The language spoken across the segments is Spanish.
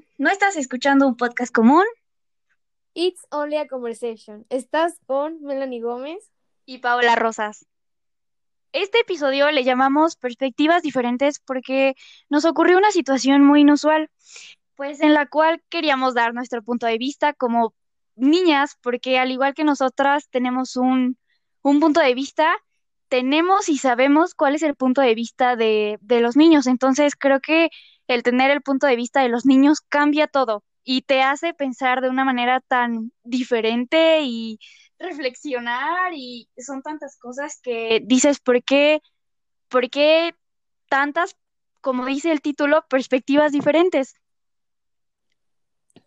tú no estás escuchando un podcast común. It's only a conversation. Estás con Melanie Gómez y Paola Rosas. Este episodio le llamamos Perspectivas diferentes porque nos ocurrió una situación muy inusual, pues en la cual queríamos dar nuestro punto de vista como niñas, porque al igual que nosotras tenemos un, un punto de vista, tenemos y sabemos cuál es el punto de vista de, de los niños. Entonces creo que el tener el punto de vista de los niños cambia todo y te hace pensar de una manera tan diferente y reflexionar y son tantas cosas que dices, ¿por qué, por qué tantas, como dice el título, perspectivas diferentes?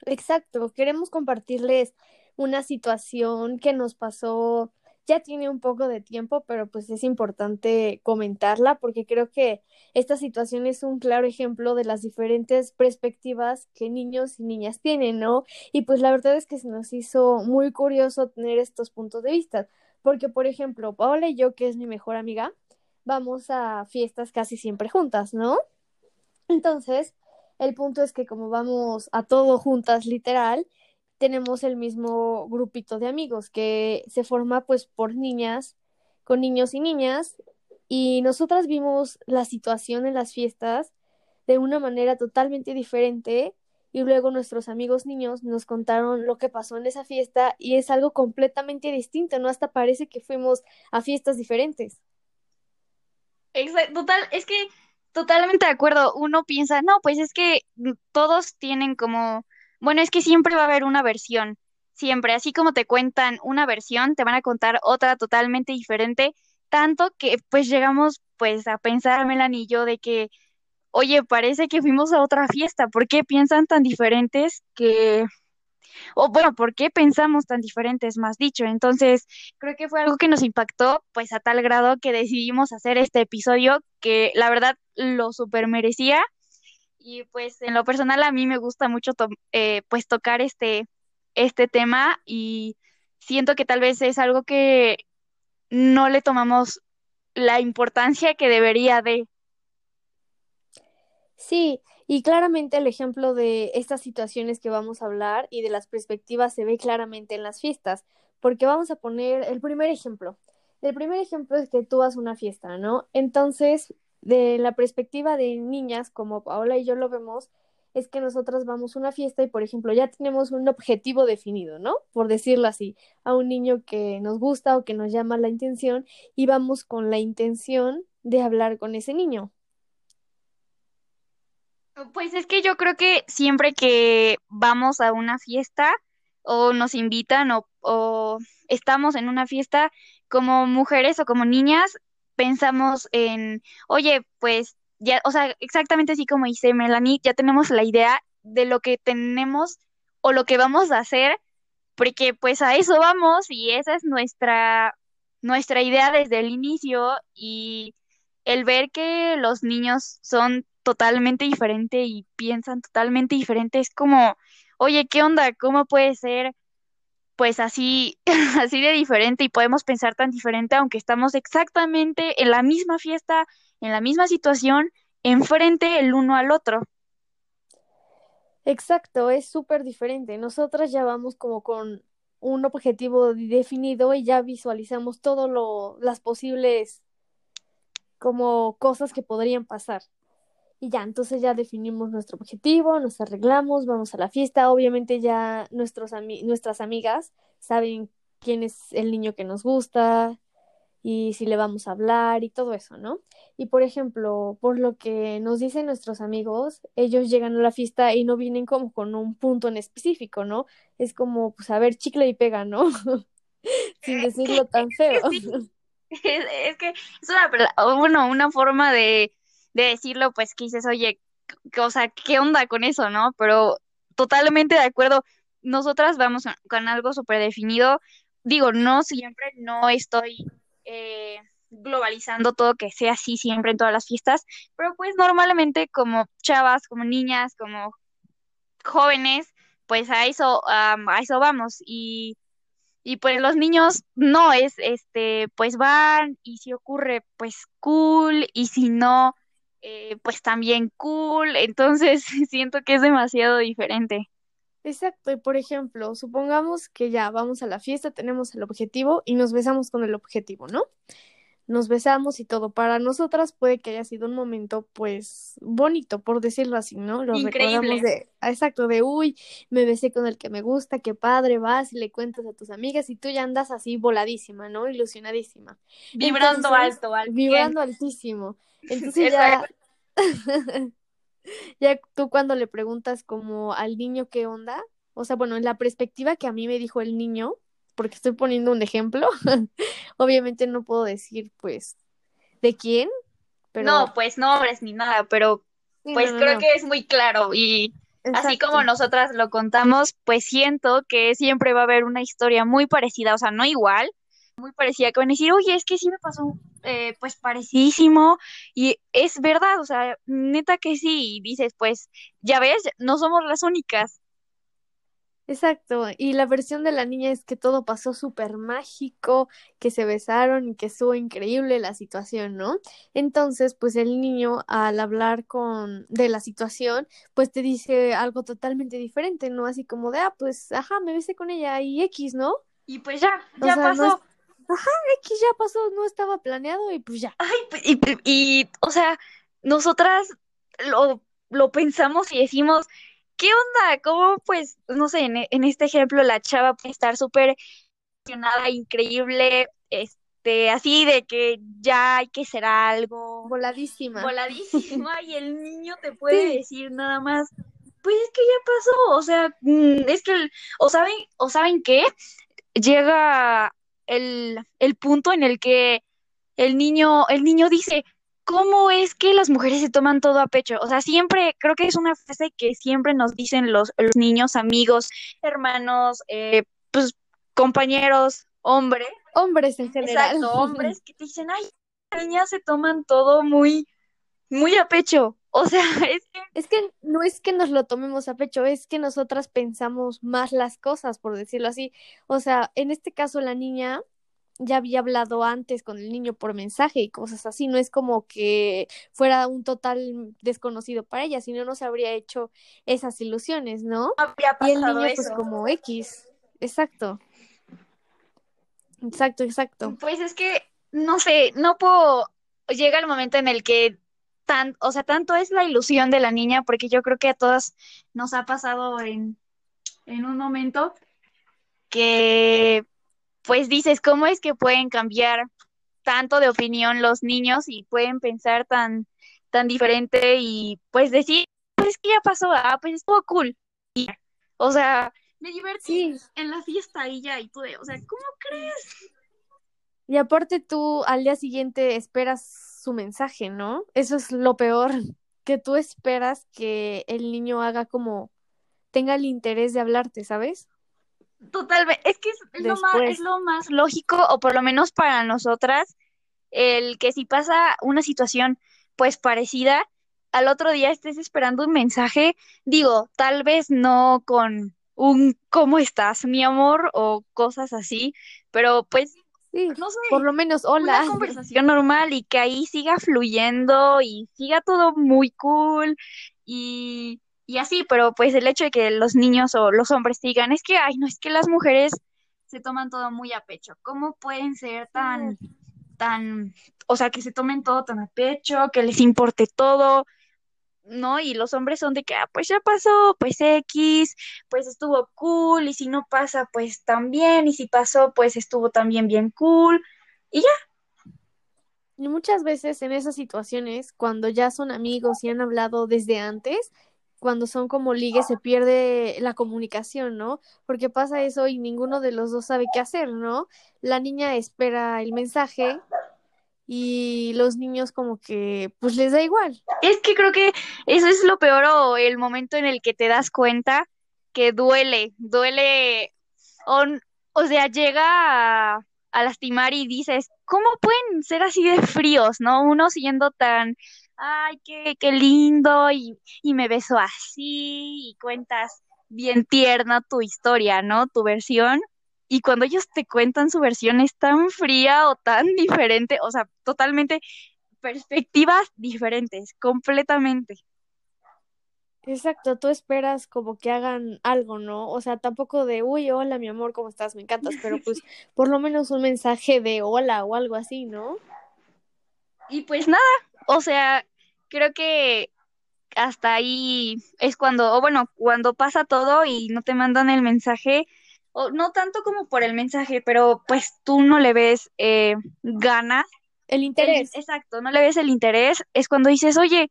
Exacto, queremos compartirles una situación que nos pasó ya tiene un poco de tiempo, pero pues es importante comentarla porque creo que esta situación es un claro ejemplo de las diferentes perspectivas que niños y niñas tienen, ¿no? Y pues la verdad es que se nos hizo muy curioso tener estos puntos de vista, porque por ejemplo, Paola y yo, que es mi mejor amiga, vamos a fiestas casi siempre juntas, ¿no? Entonces, el punto es que como vamos a todo juntas, literal, tenemos el mismo grupito de amigos que se forma pues por niñas, con niños y niñas, y nosotras vimos la situación en las fiestas de una manera totalmente diferente y luego nuestros amigos niños nos contaron lo que pasó en esa fiesta y es algo completamente distinto, ¿no? Hasta parece que fuimos a fiestas diferentes. Exacto, total, es que totalmente de acuerdo. Uno piensa, no, pues es que todos tienen como bueno, es que siempre va a haber una versión, siempre, así como te cuentan una versión, te van a contar otra totalmente diferente, tanto que pues llegamos pues a pensar, Melanie y yo, de que, oye, parece que fuimos a otra fiesta, ¿por qué piensan tan diferentes que... O bueno, ¿por qué pensamos tan diferentes, más dicho? Entonces, creo que fue algo que nos impactó, pues a tal grado que decidimos hacer este episodio que la verdad lo super merecía y pues en lo personal a mí me gusta mucho eh, pues tocar este, este tema y siento que tal vez es algo que no le tomamos la importancia que debería de. Sí, y claramente el ejemplo de estas situaciones que vamos a hablar y de las perspectivas se ve claramente en las fiestas, porque vamos a poner el primer ejemplo. El primer ejemplo es que tú vas a una fiesta, ¿no? Entonces, de la perspectiva de niñas, como Paola y yo lo vemos, es que nosotras vamos a una fiesta y, por ejemplo, ya tenemos un objetivo definido, ¿no? Por decirlo así, a un niño que nos gusta o que nos llama la intención y vamos con la intención de hablar con ese niño. Pues es que yo creo que siempre que vamos a una fiesta o nos invitan o, o estamos en una fiesta como mujeres o como niñas, pensamos en, oye, pues ya, o sea, exactamente así como dice Melanie, ya tenemos la idea de lo que tenemos o lo que vamos a hacer, porque pues a eso vamos y esa es nuestra, nuestra idea desde el inicio y el ver que los niños son totalmente diferentes y piensan totalmente diferente es como, oye, ¿qué onda? ¿Cómo puede ser? Pues así, así de diferente y podemos pensar tan diferente aunque estamos exactamente en la misma fiesta, en la misma situación, enfrente el uno al otro. Exacto, es súper diferente. Nosotras ya vamos como con un objetivo definido y ya visualizamos todo lo, las posibles como cosas que podrían pasar. Y ya, entonces ya definimos nuestro objetivo, nos arreglamos, vamos a la fiesta. Obviamente ya nuestros nuestras amigas saben quién es el niño que nos gusta y si le vamos a hablar y todo eso, ¿no? Y por ejemplo, por lo que nos dicen nuestros amigos, ellos llegan a la fiesta y no vienen como con un punto en específico, ¿no? Es como, pues, a ver, chicle y pega, ¿no? Sin decirlo tan feo. Es, que es una, bueno, una forma de de decirlo, pues que dices, oye, o sea, ¿qué onda con eso, no? Pero totalmente de acuerdo, nosotras vamos con algo súper definido. Digo, no siempre, no estoy eh, globalizando todo que sea así siempre en todas las fiestas, pero pues normalmente como chavas, como niñas, como jóvenes, pues a eso, a eso vamos. Y, y pues los niños no es, este, pues van y si ocurre, pues cool, y si no, eh, pues también cool, entonces siento que es demasiado diferente. Exacto, y por ejemplo, supongamos que ya vamos a la fiesta, tenemos el objetivo y nos besamos con el objetivo, ¿no? Nos besamos y todo. Para nosotras puede que haya sido un momento, pues, bonito, por decirlo así, ¿no? Lo recordamos de, exacto, de, uy, me besé con el que me gusta, qué padre, vas y le cuentas a tus amigas y tú ya andas así voladísima, ¿no? Ilusionadísima. Vibrando alto, alto. Vibrando altísimo. Entonces ya... ya tú cuando le preguntas como al niño qué onda, o sea, bueno, en la perspectiva que a mí me dijo el niño, porque estoy poniendo un ejemplo, obviamente no puedo decir pues de quién, pero... No, pues nombres ni nada, pero pues creo que es muy claro y así como nosotras lo contamos, pues siento que siempre va a haber una historia muy parecida, o sea, no igual, muy parecida, que van a decir, oye, es que sí me pasó, eh, pues parecidísimo, y es verdad, o sea, neta que sí, y dices, pues, ya ves, no somos las únicas. Exacto, y la versión de la niña es que todo pasó súper mágico, que se besaron y que estuvo increíble la situación, ¿no? Entonces, pues el niño al hablar con de la situación, pues te dice algo totalmente diferente, ¿no? Así como de, ah, pues, ajá, me besé con ella y X, ¿no? Y pues ya, ya pasó ajá, X ya pasó, no estaba planeado y pues ya. Ay, y, y o sea, nosotras lo, lo pensamos y decimos, ¿qué onda? ¿Cómo pues, no sé, en, en este ejemplo la chava puede estar súper emocionada, increíble, este, así de que ya hay que ser algo. Voladísima. Voladísima y el niño te puede decir nada más, pues es que ya pasó, o sea, mm, es que, o saben, o saben qué, llega el, el punto en el que el niño, el niño dice, ¿cómo es que las mujeres se toman todo a pecho? O sea, siempre, creo que es una frase que siempre nos dicen los, los niños, amigos, hermanos, eh, pues compañeros, hombres. Hombres en general. Exacto, hombres que te dicen, ay, las niñas se toman todo muy, muy a pecho. O sea, es que... Es que no es que nos lo tomemos a pecho, es que nosotras pensamos más las cosas, por decirlo así. O sea, en este caso la niña ya había hablado antes con el niño por mensaje y cosas así, no es como que fuera un total desconocido para ella, sino no se habría hecho esas ilusiones, ¿no? habría pasado y el niño pues como X, exacto. Exacto, exacto. Pues es que, no sé, no puedo, llega el momento en el que tan, o sea, tanto es la ilusión de la niña, porque yo creo que a todas nos ha pasado en, en un momento que pues dices, ¿cómo es que pueden cambiar tanto de opinión los niños y pueden pensar tan, tan diferente y pues decir, pues que ya pasó, ah, pues estuvo cool. Y, o sea, me divertí en la fiesta y ya, y pude, o sea, ¿cómo crees? Y aparte tú al día siguiente esperas su mensaje, ¿no? Eso es lo peor, que tú esperas que el niño haga como tenga el interés de hablarte, ¿sabes? Totalmente, es que es, lo más, es lo más lógico, o por lo menos para nosotras, el que si pasa una situación pues parecida, al otro día estés esperando un mensaje, digo, tal vez no con un ¿cómo estás, mi amor? o cosas así, pero pues no sé, por lo menos hola. Una conversación normal y que ahí siga fluyendo y siga todo muy cool y, y así, pero pues el hecho de que los niños o los hombres digan, es que, ay, no, es que las mujeres se toman todo muy a pecho. ¿Cómo pueden ser tan, tan, o sea, que se tomen todo tan a pecho, que les importe todo? ¿no? Y los hombres son de que, ah, pues ya pasó, pues X, pues estuvo cool, y si no pasa, pues también, y si pasó, pues estuvo también bien cool, y ya. Y muchas veces en esas situaciones, cuando ya son amigos y han hablado desde antes, cuando son como ligues se pierde la comunicación, ¿no? Porque pasa eso y ninguno de los dos sabe qué hacer, ¿no? La niña espera el mensaje y los niños como que pues les da igual. Es que creo que eso es lo peor o el momento en el que te das cuenta que duele, duele, o, o sea, llega a, lastimar y dices, ¿cómo pueden ser así de fríos, no? Uno siendo tan, ay, qué, qué lindo y, y me beso así y cuentas bien tierna tu historia, ¿no? Tu versión y cuando ellos te cuentan su versión es tan fría o tan diferente, o sea, totalmente, perspectivas diferentes, completamente. Exacto, tú esperas como que hagan algo, ¿no? O sea, tampoco de, uy, hola, mi amor, ¿cómo estás? Me encantas, pero pues por lo menos un mensaje de hola o algo así, ¿no? Y pues nada, o sea, creo que hasta ahí es cuando, o bueno, cuando pasa todo y no te mandan el mensaje, o no tanto como por el mensaje, pero pues tú no le ves eh, ganas. El interés. exacto, no le ves el interés, es cuando dices, oye,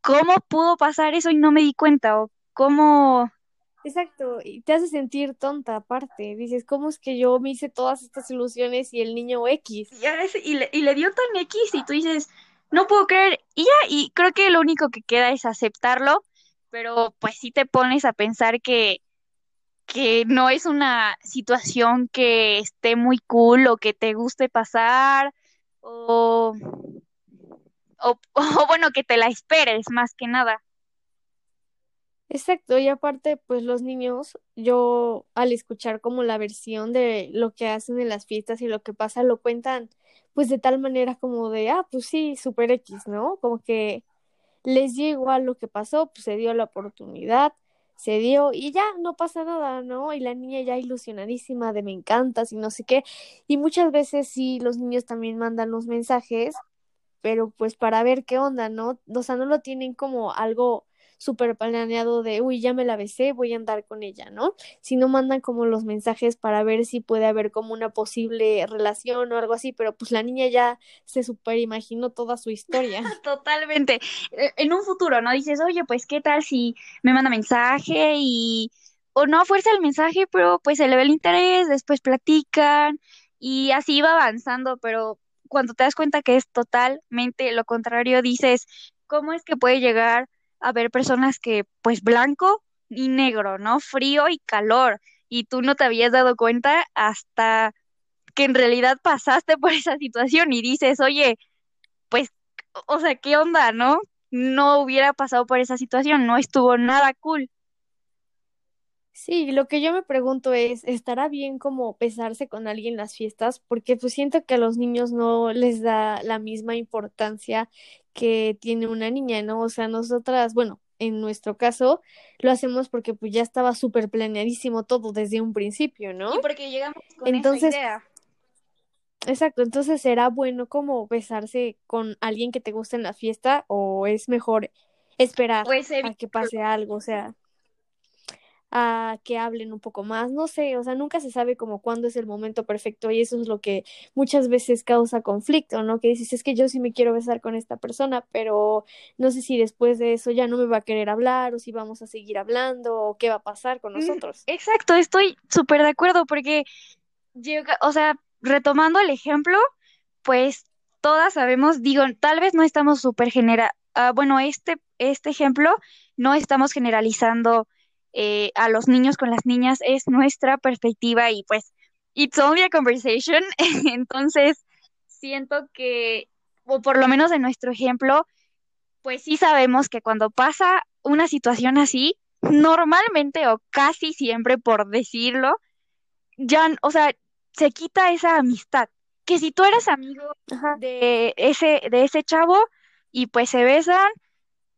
¿cómo pudo pasar eso y no me di cuenta? O cómo... Exacto, y te hace sentir tonta aparte. Dices, ¿cómo es que yo me hice todas estas ilusiones y el niño X? Y, le, y le dio tan X y tú dices, no puedo creer. Y ya, y creo que lo único que queda es aceptarlo, pero pues sí te pones a pensar que, que no es una situación que esté muy cool o que te guste pasar o, o bueno, que te la esperes más que nada. Exacto, y aparte, pues los niños, yo al escuchar como la versión de lo que hacen en las fiestas y lo que pasa, lo cuentan pues de tal manera como de, ah, pues sí, super X, ¿no? Como que les dio igual lo que pasó, pues se dio la oportunidad, se dio y ya no pasa nada, ¿no? Y la niña ya ilusionadísima de me encantas y no sé qué. Y muchas veces sí, los niños también mandan los mensajes, pero pues para ver qué onda, ¿no? O sea, no lo tienen como algo súper planeado de, uy, ya me la besé, voy a andar con ella, ¿no? Si no mandan como los mensajes para ver si puede haber como una posible relación o algo así, pero pues la niña ya se super imaginó toda su historia. Totalmente. E, en un futuro, ¿no? Dices, oye, pues, ¿qué tal si me manda mensaje y... o no fuerza el mensaje, pero pues se le ve el interés, después platican y así va avanzando, pero cuando te das cuenta que es totalmente lo contrario, dices, ¿cómo es que puede llegar a ver personas que, pues, blanco y negro, ¿no? Frío y calor. Y tú no te habías dado cuenta hasta que en realidad pasaste por esa situación y dices, oye, pues, o sea, ¿qué onda, no? No hubiera pasado por esa situación, no estuvo nada cool. Sí, lo que yo me pregunto es, ¿estará bien como besarse con alguien en las fiestas? Porque pues siento que a los niños no les da la misma importancia que tiene una niña, ¿no? O sea, nosotras, bueno, en nuestro caso, lo hacemos porque pues ya estaba súper planeadísimo todo desde un principio, ¿no? Y porque llegamos con entonces, esa idea. Exacto, entonces será bueno como besarse con alguien que te guste en la fiesta o es mejor esperar pues, a que pase algo, o sea a que hablen un poco más, no sé, o sea, nunca se sabe como cuándo es el momento perfecto y eso es lo que muchas veces causa conflicto, ¿no? Que dices, es que yo sí me quiero besar con esta persona, pero no sé si después de eso ya no me va a querer hablar o si vamos a seguir hablando o qué va a pasar con mm, nosotros. Exacto, estoy súper de acuerdo porque, o sea, retomando el ejemplo, pues todas sabemos, digo, tal vez no estamos súper genera, ah, bueno, este, este ejemplo no estamos generalizando eh, a los niños con las niñas es nuestra perspectiva y pues it's only a conversation. Entonces, siento que, o por lo menos en nuestro ejemplo, pues sí sabemos que cuando pasa una situación así, normalmente o casi siempre, por decirlo, ya, o sea, se quita esa amistad. Que si tú eres amigo de ese, de ese chavo y pues se besan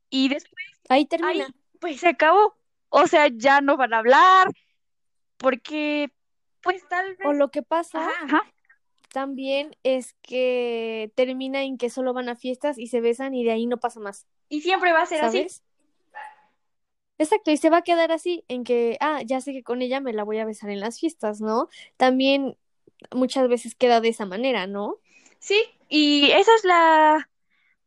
y después ahí termina. pues se acabó o sea, ya no van a hablar, porque pues tal vez... O lo que pasa también es que termina en que solo van a fiestas y se besan y de ahí no pasa más. Y siempre va a ser así. Exacto, y se va a quedar así, en que, ah, ya sé que con ella me la voy a besar en las fiestas, ¿no? También muchas veces queda de esa manera, ¿no? Sí, y esa es la,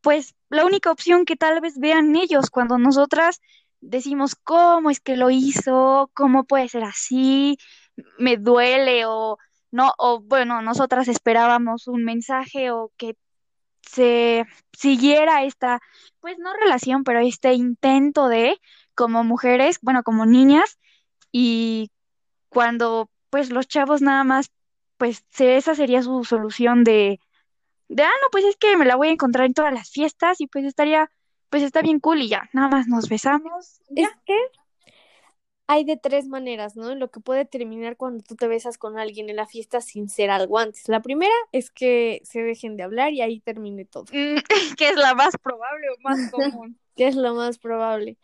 pues, la única opción que tal vez vean ellos cuando nosotras decimos, ¿cómo es que lo hizo? ¿Cómo puede ser así? Me duele o no, o bueno, nosotras esperábamos un mensaje o que se siguiera esta, pues no relación, pero este intento de, como mujeres, bueno, como niñas, y cuando pues los chavos nada más, pues esa sería su solución de, de, ah, no, pues es que me la voy a encontrar en todas las fiestas y pues estaría pues está bien cool y ya, nada más nos besamos. Es que hay de tres maneras, ¿no? Lo que puede terminar cuando tú te besas con alguien en la fiesta sin ser algo antes. La primera es que se dejen de hablar y ahí termine todo. Mm, que es la más probable o más común. que es lo más probable.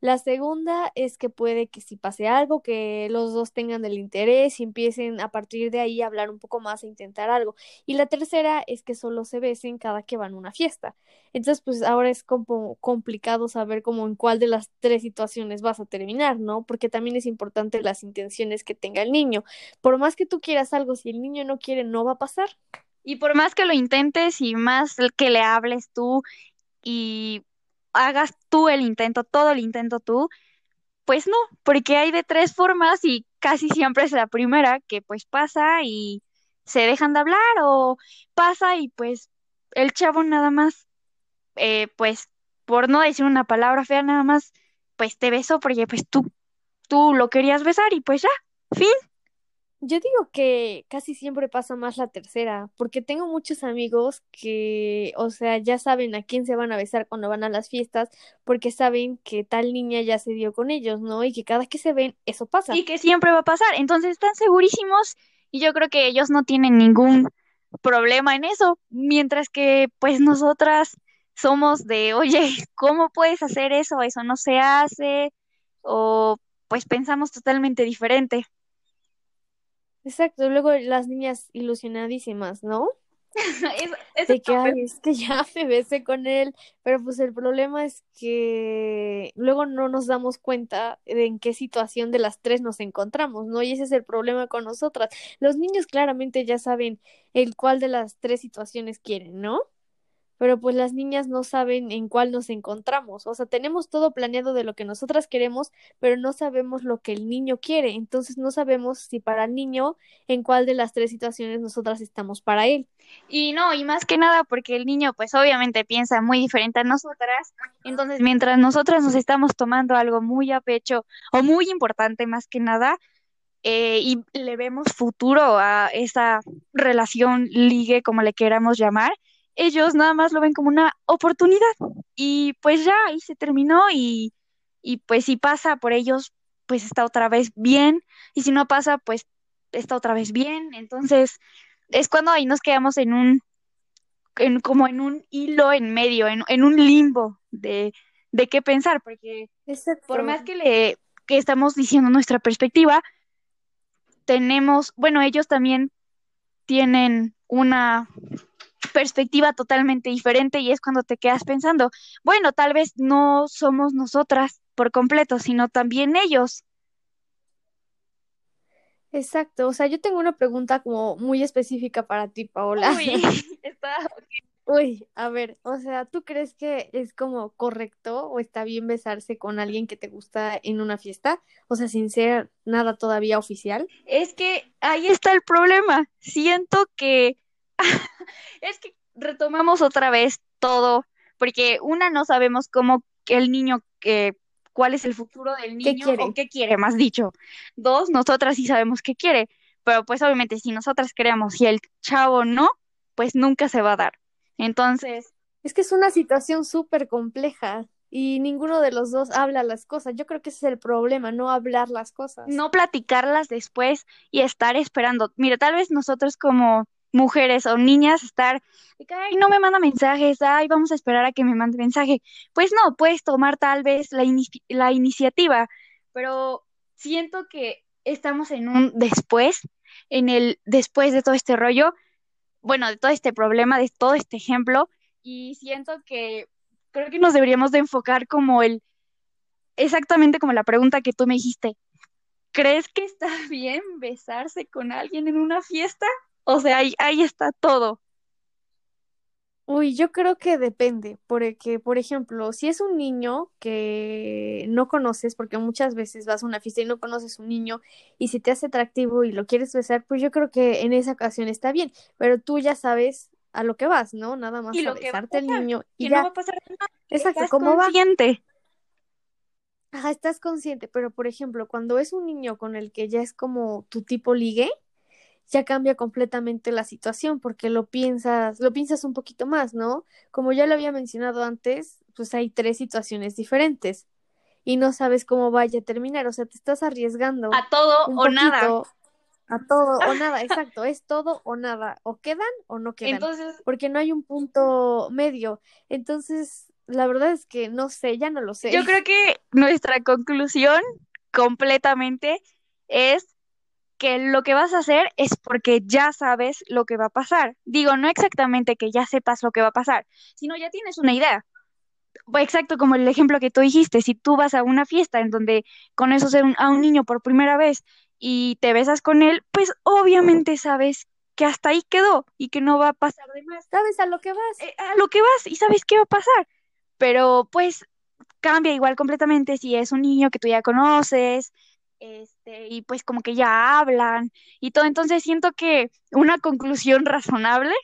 La segunda es que puede que si pase algo, que los dos tengan el interés y empiecen a partir de ahí a hablar un poco más, a intentar algo. Y la tercera es que solo se besen cada que van a una fiesta. Entonces, pues ahora es como complicado saber como en cuál de las tres situaciones vas a terminar, ¿no? Porque también es importante las intenciones que tenga el niño. Por más que tú quieras algo, si el niño no quiere, no va a pasar. Y por más que lo intentes y más que le hables tú y hagas tú el intento, todo el intento tú, pues no, porque hay de tres formas y casi siempre es la primera que pues pasa y se dejan de hablar o pasa y pues el chavo nada más, eh, pues por no decir una palabra fea, nada más, pues te besó porque pues tú, tú lo querías besar y pues ya, fin. Yo digo que casi siempre pasa más la tercera, porque tengo muchos amigos que, o sea, ya saben a quién se van a besar cuando van a las fiestas, porque saben que tal niña ya se dio con ellos, ¿no? Y que cada que se ven, eso pasa. Y que siempre va a pasar. Entonces están segurísimos y yo creo que ellos no tienen ningún problema en eso, mientras que pues nosotras somos de, oye, ¿cómo puedes hacer eso? Eso no se hace, o pues pensamos totalmente diferente. Exacto, luego las niñas ilusionadísimas, ¿no? es, de que, ay, es que ya me besé con él, pero pues el problema es que luego no nos damos cuenta de en qué situación de las tres nos encontramos, ¿no? Y ese es el problema con nosotras. Los niños claramente ya saben el cuál de las tres situaciones quieren, ¿no? Pero pues las niñas no saben en cuál nos encontramos. O sea, tenemos todo planeado de lo que nosotras queremos, pero no sabemos lo que el niño quiere. Entonces no sabemos si para el niño en cuál de las tres situaciones nosotras estamos para él. Y no, y más que nada porque el niño pues obviamente piensa muy diferente a nosotras. Entonces mientras nosotras nos estamos tomando algo muy a pecho o muy importante más que nada, eh, y le vemos futuro a esa relación ligue, como le queramos llamar, ellos nada más lo ven como una oportunidad. Y pues ya ahí se terminó y, y pues si pasa por ellos, pues está otra vez bien. Y si no pasa, pues está otra vez bien. Entonces es cuando ahí nos quedamos en un, en, como en un hilo en medio, en, en un limbo de, de qué pensar, porque por más que le que estamos diciendo nuestra perspectiva, tenemos, bueno, ellos también tienen una perspectiva totalmente diferente y es cuando te quedas pensando, bueno, tal vez no somos nosotras por completo, sino también ellos. Exacto, o sea, yo tengo una pregunta como muy específica para ti, Paola. Uy, está... Uy, a ver, o sea, ¿tú crees que es como correcto o está bien besarse con alguien que te gusta en una fiesta? O sea, sin ser nada todavía oficial. Es que ahí está el problema. Siento que es que retomamos otra vez todo, porque una no sabemos cómo el niño, que cuál es el futuro del niño quiere? o qué quiere, más dicho. Dos, nosotras sí sabemos qué quiere, pero pues obviamente si nosotras queremos y el chavo no, pues nunca se va a dar. Entonces... Es que es una situación súper compleja y ninguno de los dos habla las cosas. Yo creo que ese es el problema, no hablar las cosas. No platicarlas después y estar esperando. Mira, tal vez nosotros como mujeres o niñas estar, ay, no me manda mensajes, ay, vamos a esperar a que me mande mensaje. Pues no, puedes tomar tal vez la, la iniciativa, pero siento que estamos en un después, en el después de todo este rollo, bueno, de todo este problema, de todo este ejemplo, y siento que creo que nos deberíamos de enfocar como el, exactamente como la pregunta que tú me dijiste, ¿crees que está bien besarse con alguien en una fiesta? O sea, ahí, ahí está todo. Uy, yo creo que depende, porque, por ejemplo, si es un niño que no conoces, porque muchas veces vas a una fiesta y no conoces un niño, y si te hace atractivo y lo quieres besar, pues yo creo que en esa ocasión está bien, pero tú ya sabes a lo que vas, ¿no? Nada más a besarte al niño y ya. no va a pasar nada. Exacto, Estás ¿cómo consciente. Ajá, estás consciente, pero por ejemplo, cuando es un niño con el que ya es como tu tipo ligue, ya cambia completamente la situación porque lo piensas, lo piensas un poquito más, ¿no? Como ya lo había mencionado antes, pues hay tres situaciones diferentes. y no sabes cómo vaya a terminar, o sea, te estás arriesgando A todo o nada. a todo o nada, exacto, es todo o nada, o quedan o no quedan, Entonces, porque no hay un punto medio. Entonces, la verdad es que no sé, ya no lo sé. yo creo que nuestra conclusión completamente es que lo que vas a hacer es porque ya sabes lo que va a pasar. Digo, no exactamente que ya sepas lo que va a pasar, sino ya tienes una idea. Exacto como el ejemplo que tú dijiste, si tú vas a una fiesta en donde conoces a un, a un niño por primera vez y te besas con él, pues obviamente sabes que hasta ahí quedó y que no va a pasar de más. ¿Sabes a lo que vas? Eh, a lo que vas y sabes qué va a pasar, pero pues cambia igual completamente si es un niño que tú ya conoces, este, y pues como que ya hablan y todo. Entonces siento que una conclusión razonable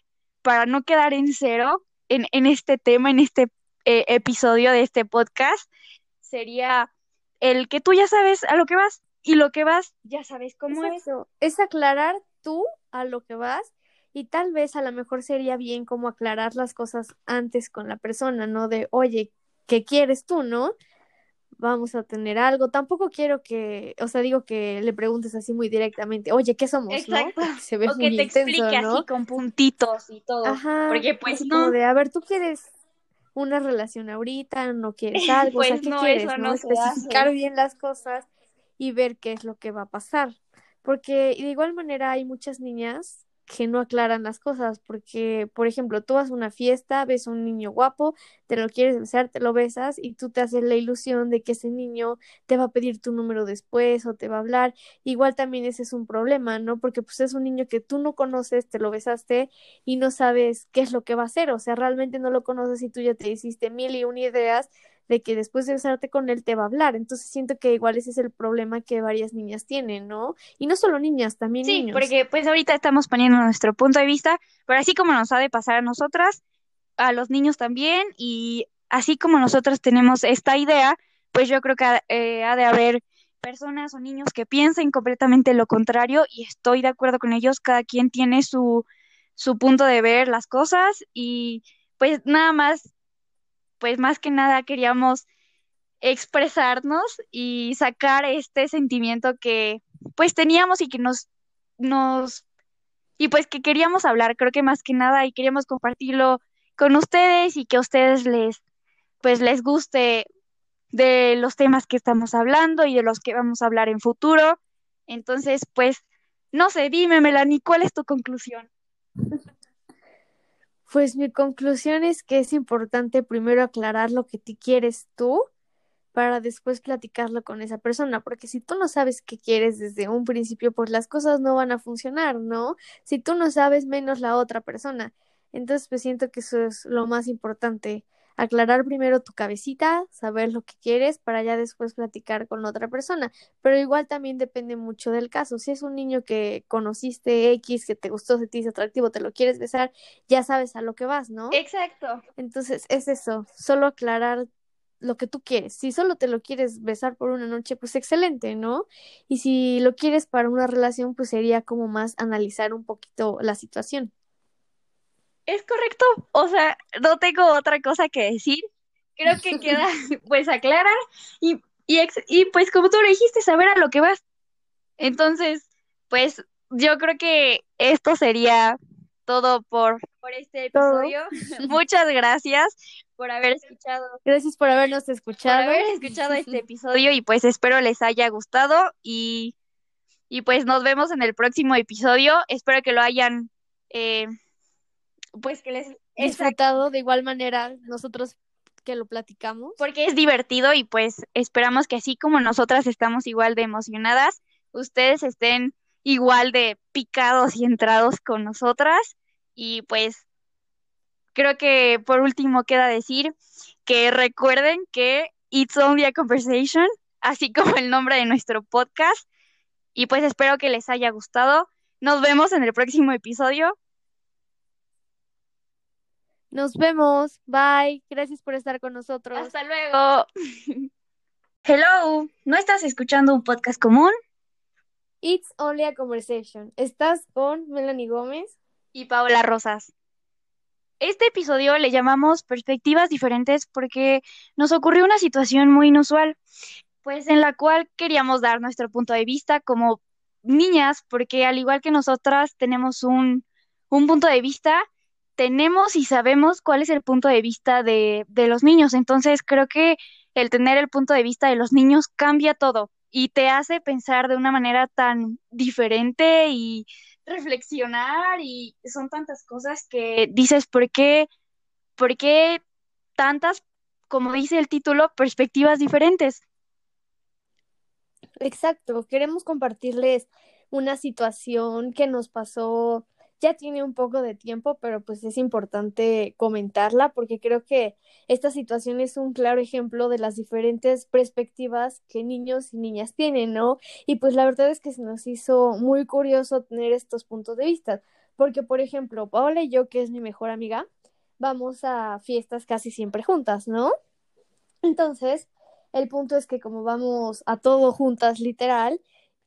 para no quedar en cero en, este tema, en este eh, episodio de este podcast, sería el que tú ya sabes a lo que vas y lo que vas ya sabes cómo es. Es aclarar tú a lo que vas y tal vez a lo mejor sería bien como aclarar las cosas antes con la persona, ¿no? De, oye, ¿qué quieres tú, no? Vamos a tener algo. Tampoco quiero que, o sea, digo que le preguntes así muy directamente, oye, ¿qué somos, no? Exacto. Se ve O que muy te intenso, explique ¿no? así con puntitos y todo. Ajá, Porque pues no. de, a ver, ¿tú quieres una relación ahorita? ¿No quieres algo? O sea, Pues ¿qué no, quieres, eso no? Especificar bien las cosas y ver qué es lo que va a pasar. Porque de igual manera hay muchas niñas que no aclaran las cosas, porque, por ejemplo, tú vas a una fiesta, ves a un niño guapo, te lo quieres besar, te lo besas y tú te haces la ilusión de que ese niño te va a pedir tu número después o te va a hablar. Igual también ese es un problema, ¿no? Porque pues es un niño que tú no conoces, te lo besaste y no sabes qué es lo que va a hacer, o sea, realmente no lo conoces y tú ya te hiciste mil y una ideas de que después de besarte con él te va a hablar. Entonces siento que igual ese es el problema que varias niñas tienen, ¿no? Y no solo niñas, también Sí, niños. porque pues ahorita estamos poniendo nuestro punto de vista, pero así como nos ha de pasar a nosotras, a los niños también, y así como nosotros tenemos esta idea, pues yo creo que ha, eh, ha de haber personas o niños que piensen completamente lo contrario, y estoy de acuerdo con ellos, cada quien tiene su, su punto de ver las cosas, y pues nada más, pues más que nada queríamos expresarnos y sacar este sentimiento que pues teníamos y que nos, nos, y pues que queríamos hablar, creo que más que nada, y queríamos compartirlo con ustedes y que a ustedes les, pues les guste de los temas que estamos hablando y de los que vamos a hablar en futuro. Entonces, pues, no sé, dime, Melanie, ¿cuál es tu conclusión? Pues mi conclusión es que es importante primero aclarar lo que te quieres tú para después platicarlo con esa persona, porque si tú no sabes qué quieres desde un principio, pues las cosas no van a funcionar, ¿no? Si tú no sabes, menos la otra persona. Entonces, pues siento que eso es lo más importante, aclarar primero tu cabecita, saber lo que quieres para ya después platicar con otra persona. Pero igual también depende mucho del caso. Si es un niño que conociste X, que te gustó, se te hizo atractivo, te lo quieres besar, ya sabes a lo que vas, ¿no? Exacto. Entonces, es eso, solo aclarar lo que tú quieres. Si solo te lo quieres besar por una noche, pues excelente, ¿no? Y si lo quieres para una relación, pues sería como más analizar un poquito la situación. Es correcto, o sea, no tengo otra cosa que decir. Creo que queda pues aclarar y, y, pues como tú lo dijiste, saber a lo que vas. Entonces, pues yo creo que esto sería todo por, por este Todo. episodio. Muchas gracias por haber escuchado, Gracias por habernos por escuchado. haber escuchado este episodio y pues espero les haya gustado y, y pues nos vemos en el próximo episodio. Espero que lo hayan, eh, pues que les... Disfrutado de igual manera nosotros que lo platicamos. porque es divertido y pues esperamos que así como nosotras estamos igual de emocionadas, ustedes estén igual de picados y entrados con nosotras y pues creo que por último queda decir que recuerden que It's Only a Conversation, así como el nombre de nuestro podcast y pues espero que les haya gustado. Nos vemos en el próximo episodio. Nos vemos. Bye. Gracias por estar con nosotros. Hasta luego. Hello, ¿no estás escuchando un podcast común? It's only a conversation. Estás con Melanie Gómez. Y Paola Rosas. Este episodio le llamamos Perspectivas diferentes porque nos ocurrió una situación muy inusual, pues en la cual queríamos dar nuestro punto de vista como niñas, porque al igual que nosotras tenemos un, un punto de vista, tenemos y sabemos cuál es el punto de vista de, de los niños. Entonces creo que el tener el punto de vista de los niños cambia todo y te hace pensar de una manera tan diferente y reflexionar y son tantas cosas que dices, ¿por qué, por qué tantas, como dice el título, perspectivas diferentes? Exacto, queremos compartirles una situación que nos pasó ya tiene un poco de tiempo, pero pues es importante comentarla porque creo que esta situación es un claro ejemplo de las diferentes perspectivas que niños y niñas tienen, ¿no? Y pues la verdad es que se nos hizo muy curioso tener estos puntos de vista, porque por ejemplo, Paola y yo, que es mi mejor amiga, vamos a fiestas casi siempre juntas, ¿no? Entonces, el punto es que como vamos a todo juntas, literal,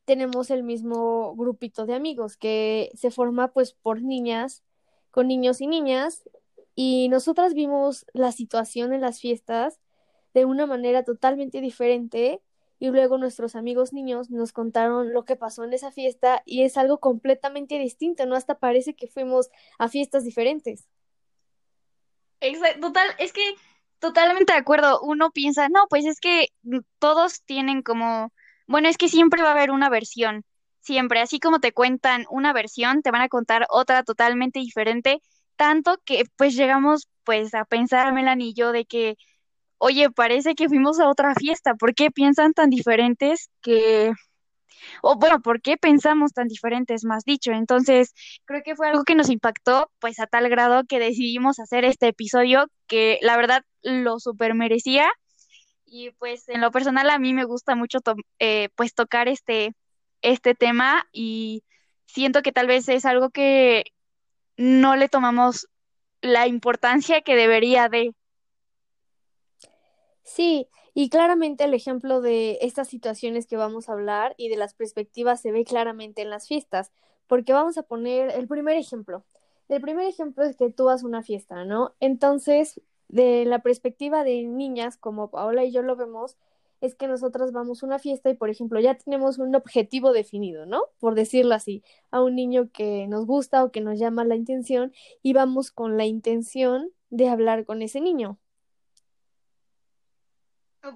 tenemos el mismo grupito de amigos que se forma pues por niñas, con niños y niñas, y nosotras vimos la situación en las fiestas de una manera totalmente diferente y luego nuestros amigos niños nos contaron lo que pasó en esa fiesta y es algo completamente distinto, ¿no? Hasta parece que fuimos a fiestas diferentes. Exacto, total, es que totalmente de acuerdo. Uno piensa, no, pues es que todos tienen como bueno, es que siempre va a haber una versión, siempre, así como te cuentan una versión, te van a contar otra totalmente diferente, tanto que pues llegamos pues a pensar, Melanie y yo, de que, oye, parece que fuimos a otra fiesta, ¿por qué piensan tan diferentes que, o bueno, ¿por qué pensamos tan diferentes, más dicho? Entonces, creo que fue algo que nos impactó, pues a tal grado que decidimos hacer este episodio que la verdad lo super merecía y pues en lo personal a mí me gusta mucho eh, pues tocar este, este tema y siento que tal vez es algo que no le tomamos la importancia que debería de. Sí, y claramente el ejemplo de estas situaciones que vamos a hablar y de las perspectivas se ve claramente en las fiestas, porque vamos a poner el primer ejemplo. El primer ejemplo es que tú vas a una fiesta, ¿no? Entonces, de la perspectiva de niñas, como Paola y yo lo vemos, es que nosotras vamos a una fiesta y, por ejemplo, ya tenemos un objetivo definido, ¿no? Por decirlo así, a un niño que nos gusta o que nos llama la intención y vamos con la intención de hablar con ese niño.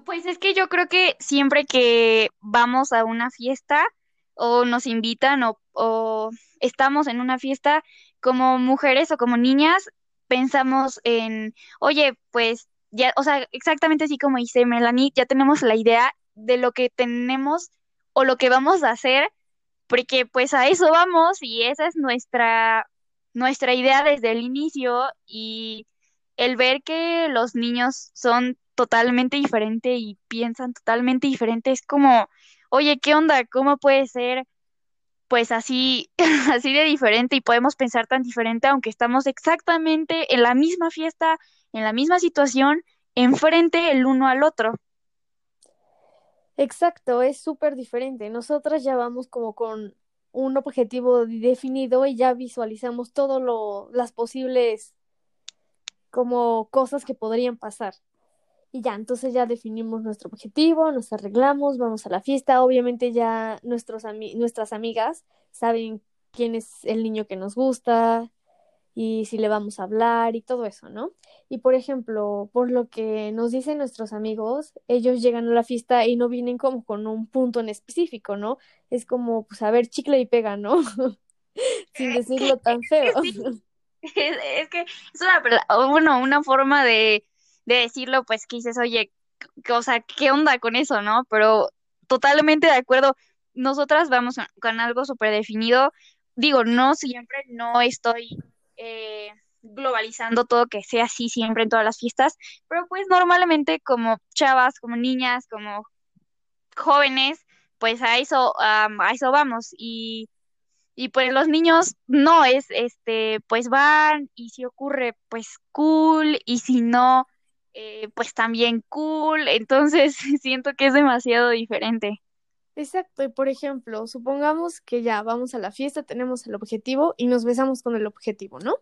Pues es que yo creo que siempre que vamos a una fiesta o nos invitan o, o estamos en una fiesta como mujeres o como niñas, pensamos en, oye, pues ya, o sea, exactamente así como dice Melanie, ya tenemos la idea de lo que tenemos o lo que vamos a hacer, porque pues a eso vamos y esa es nuestra, nuestra idea desde el inicio y el ver que los niños son totalmente diferentes y piensan totalmente diferente es como, oye, ¿qué onda? ¿Cómo puede ser? Pues así, así de diferente y podemos pensar tan diferente aunque estamos exactamente en la misma fiesta, en la misma situación, enfrente el uno al otro. Exacto, es súper diferente. Nosotras ya vamos como con un objetivo definido y ya visualizamos todo lo, las posibles como cosas que podrían pasar. Y ya, entonces ya definimos nuestro objetivo, nos arreglamos, vamos a la fiesta. Obviamente ya nuestros nuestras amigas saben quién es el niño que nos gusta y si le vamos a hablar y todo eso, ¿no? Y por ejemplo, por lo que nos dicen nuestros amigos, ellos llegan a la fiesta y no vienen como con un punto en específico, ¿no? Es como, pues, a ver, chicle y pega, ¿no? Sin decirlo tan feo. Es, que es una, bueno, una forma de de decirlo, pues que dices, oye, o sea, ¿qué onda con eso, no? Pero totalmente de acuerdo, nosotras vamos con algo súper definido. Digo, no siempre, no estoy eh, globalizando todo que sea así siempre en todas las fiestas, pero pues normalmente como chavas, como niñas, como jóvenes, pues a eso, a eso vamos. Y, y pues los niños no es, este, pues van y si ocurre, pues cool, y si no, eh, pues también cool, entonces siento que es demasiado diferente. Exacto, y por ejemplo, supongamos que ya vamos a la fiesta, tenemos el objetivo y nos besamos con el objetivo, ¿no?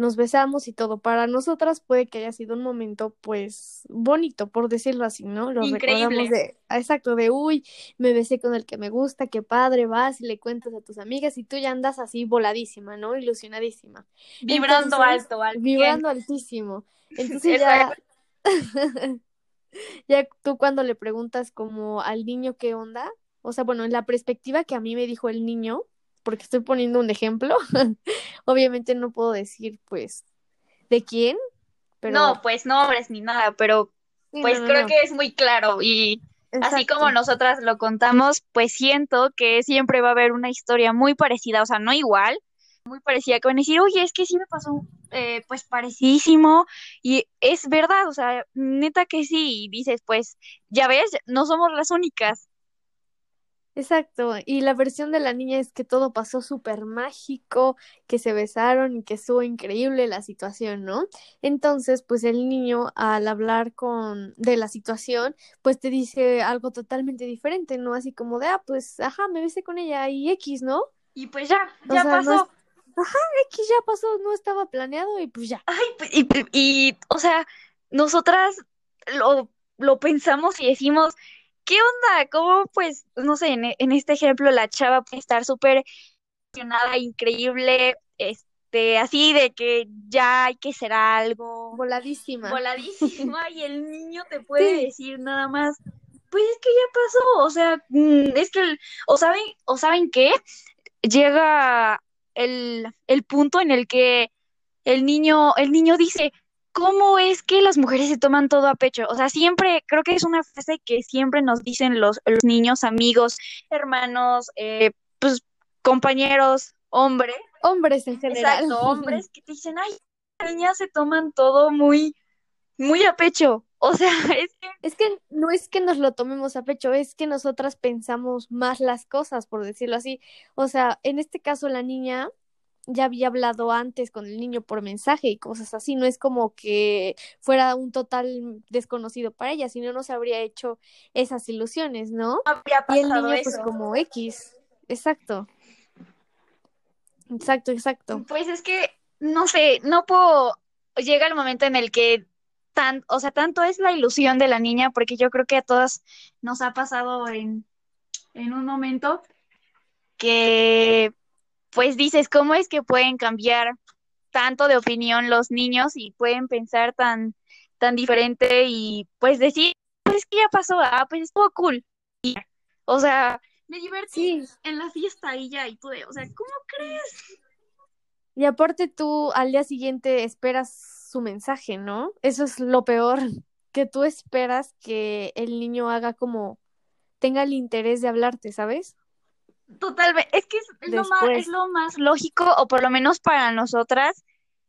Nos besamos y todo. Para nosotras puede que haya sido un momento, pues, bonito, por decirlo así, ¿no? Lo Increíble. recordamos de, ah, exacto, de, uy, me besé con el que me gusta, qué padre, vas y le cuentas a tus amigas y tú ya andas así voladísima, ¿no? Ilusionadísima. Vibrando Entonces, alto, al Vibrando altísimo. Entonces ya, ya tú cuando le preguntas como al niño qué onda, o sea, bueno, en la perspectiva que a mí me dijo el niño, porque estoy poniendo un ejemplo, obviamente no puedo decir pues de quién, pero No, pues nombres ni nada, pero sí, pues no, no, creo no. que es muy claro y así como nosotras lo contamos, pues siento que siempre va a haber una historia muy parecida, o sea, no igual, muy parecida, que van a decir, oye, es que sí me pasó, eh, pues parecidísimo, y es verdad, o sea, neta que sí, y dices, pues, ya ves, no somos las únicas. Exacto, y la versión de la niña es que todo pasó súper mágico, que se besaron y que estuvo increíble la situación, ¿no? Entonces, pues el niño al hablar con de la situación, pues te dice algo totalmente diferente, ¿no? Así como de, ah, pues, ajá, me besé con ella y X, ¿no? Y pues ya, O ya sea, no es, pasó. ajá, X ya pasó, no estaba planeado y pues ya. Ay, pues, y, y, o sea, nosotras lo, lo pensamos y decimos, ¿qué onda? ¿Cómo, pues, no sé, en, en este ejemplo, la chava puede estar súper emocionada, increíble, este, así de que ya hay que hacer algo, Voladísima. voladísima, y el niño te puede Sí, decir nada más, pues es que ya pasó, o sea, mm, es que, el- o saben, o saben qué, llega el, el punto en el que el niño, el niño dice, ¿cómo es que las mujeres se toman todo a pecho? O sea, siempre, creo que es una frase que siempre nos dicen los, los niños, amigos, hermanos, eh, pues compañeros, hombres, hombres en general. exacto, hombres que te dicen, ay, las niñas se toman todo muy, muy a pecho. O sea, es que Es que no es que nos lo tomemos a pecho, es que nosotras pensamos más las cosas, por decirlo así. O sea, en este caso la niña ya había hablado antes con el niño por mensaje y cosas así, no es como que fuera un total desconocido para ella, sino no se habría hecho esas ilusiones, ¿no? no había Y el pasado niño pues eso. como X, exacto, exacto, exacto. Pues es que, no sé, no puedo, llega el momento en el que tan, o sea, tanto es la ilusión de la niña, porque yo creo que a todas nos ha pasado en, en un momento que, pues dices, ¿cómo es que pueden cambiar tanto de opinión los niños y pueden pensar tan, tan diferente y pues decir, pues es que ya pasó, ah, pues estuvo cool. O sea, me divertí Sí, en la fiesta y ya, y pude, o sea, ¿cómo crees? y aparte tú al día siguiente esperas su mensaje, ¿no? Eso es lo peor, que tú esperas que el niño haga como tenga el interés de hablarte, ¿sabes? Totalmente, es que es, es lo más, es lo más lógico, o por lo menos para nosotras,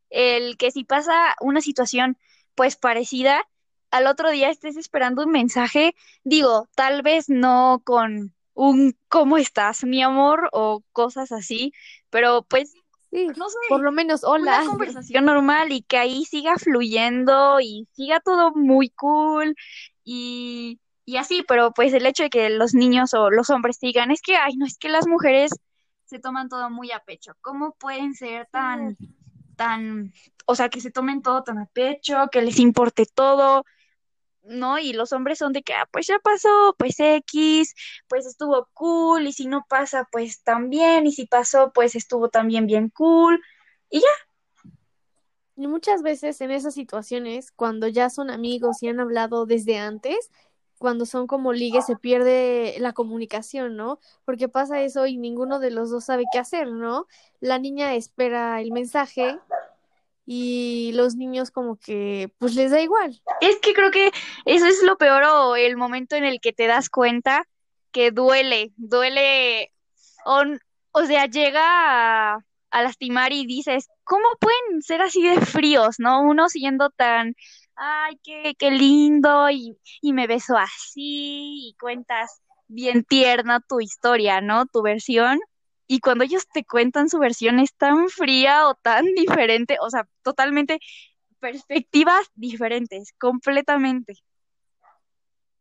el que si pasa una situación pues parecida, al otro día estés esperando un mensaje, digo, tal vez no con un ¿cómo estás, mi amor? o cosas así, pero pues, Sí, no por sé, lo menos una hola. conversación normal y que ahí siga fluyendo y siga todo muy cool y, y así, pero pues el hecho de que los niños o los hombres digan, es que, ay, no, es que las mujeres se toman todo muy a pecho, ¿cómo pueden ser tan, tan, o sea, que se tomen todo tan a pecho, que les importe todo? ¿no? Y los hombres son de que, ah, pues ya pasó, pues X, pues estuvo cool, y si no pasa, pues también, y si pasó, pues estuvo también bien cool, y ya. Y muchas veces en esas situaciones, cuando ya son amigos y han hablado desde antes, cuando son como ligues, se pierde la comunicación, ¿no? Porque pasa eso y ninguno de los dos sabe qué hacer, ¿no? La niña espera el mensaje y los niños como que pues les da igual. Es que creo que eso es lo peor o el momento en el que te das cuenta que duele, duele, o, o sea, llega a, a lastimar y dices, ¿cómo pueden ser así de fríos, no? Uno siendo tan, ay, qué, qué lindo, y, y me beso así, y cuentas bien tierna tu historia, ¿no? Tu versión. Y cuando ellos te cuentan su versión es tan fría o tan diferente, o sea, totalmente perspectivas diferentes, completamente.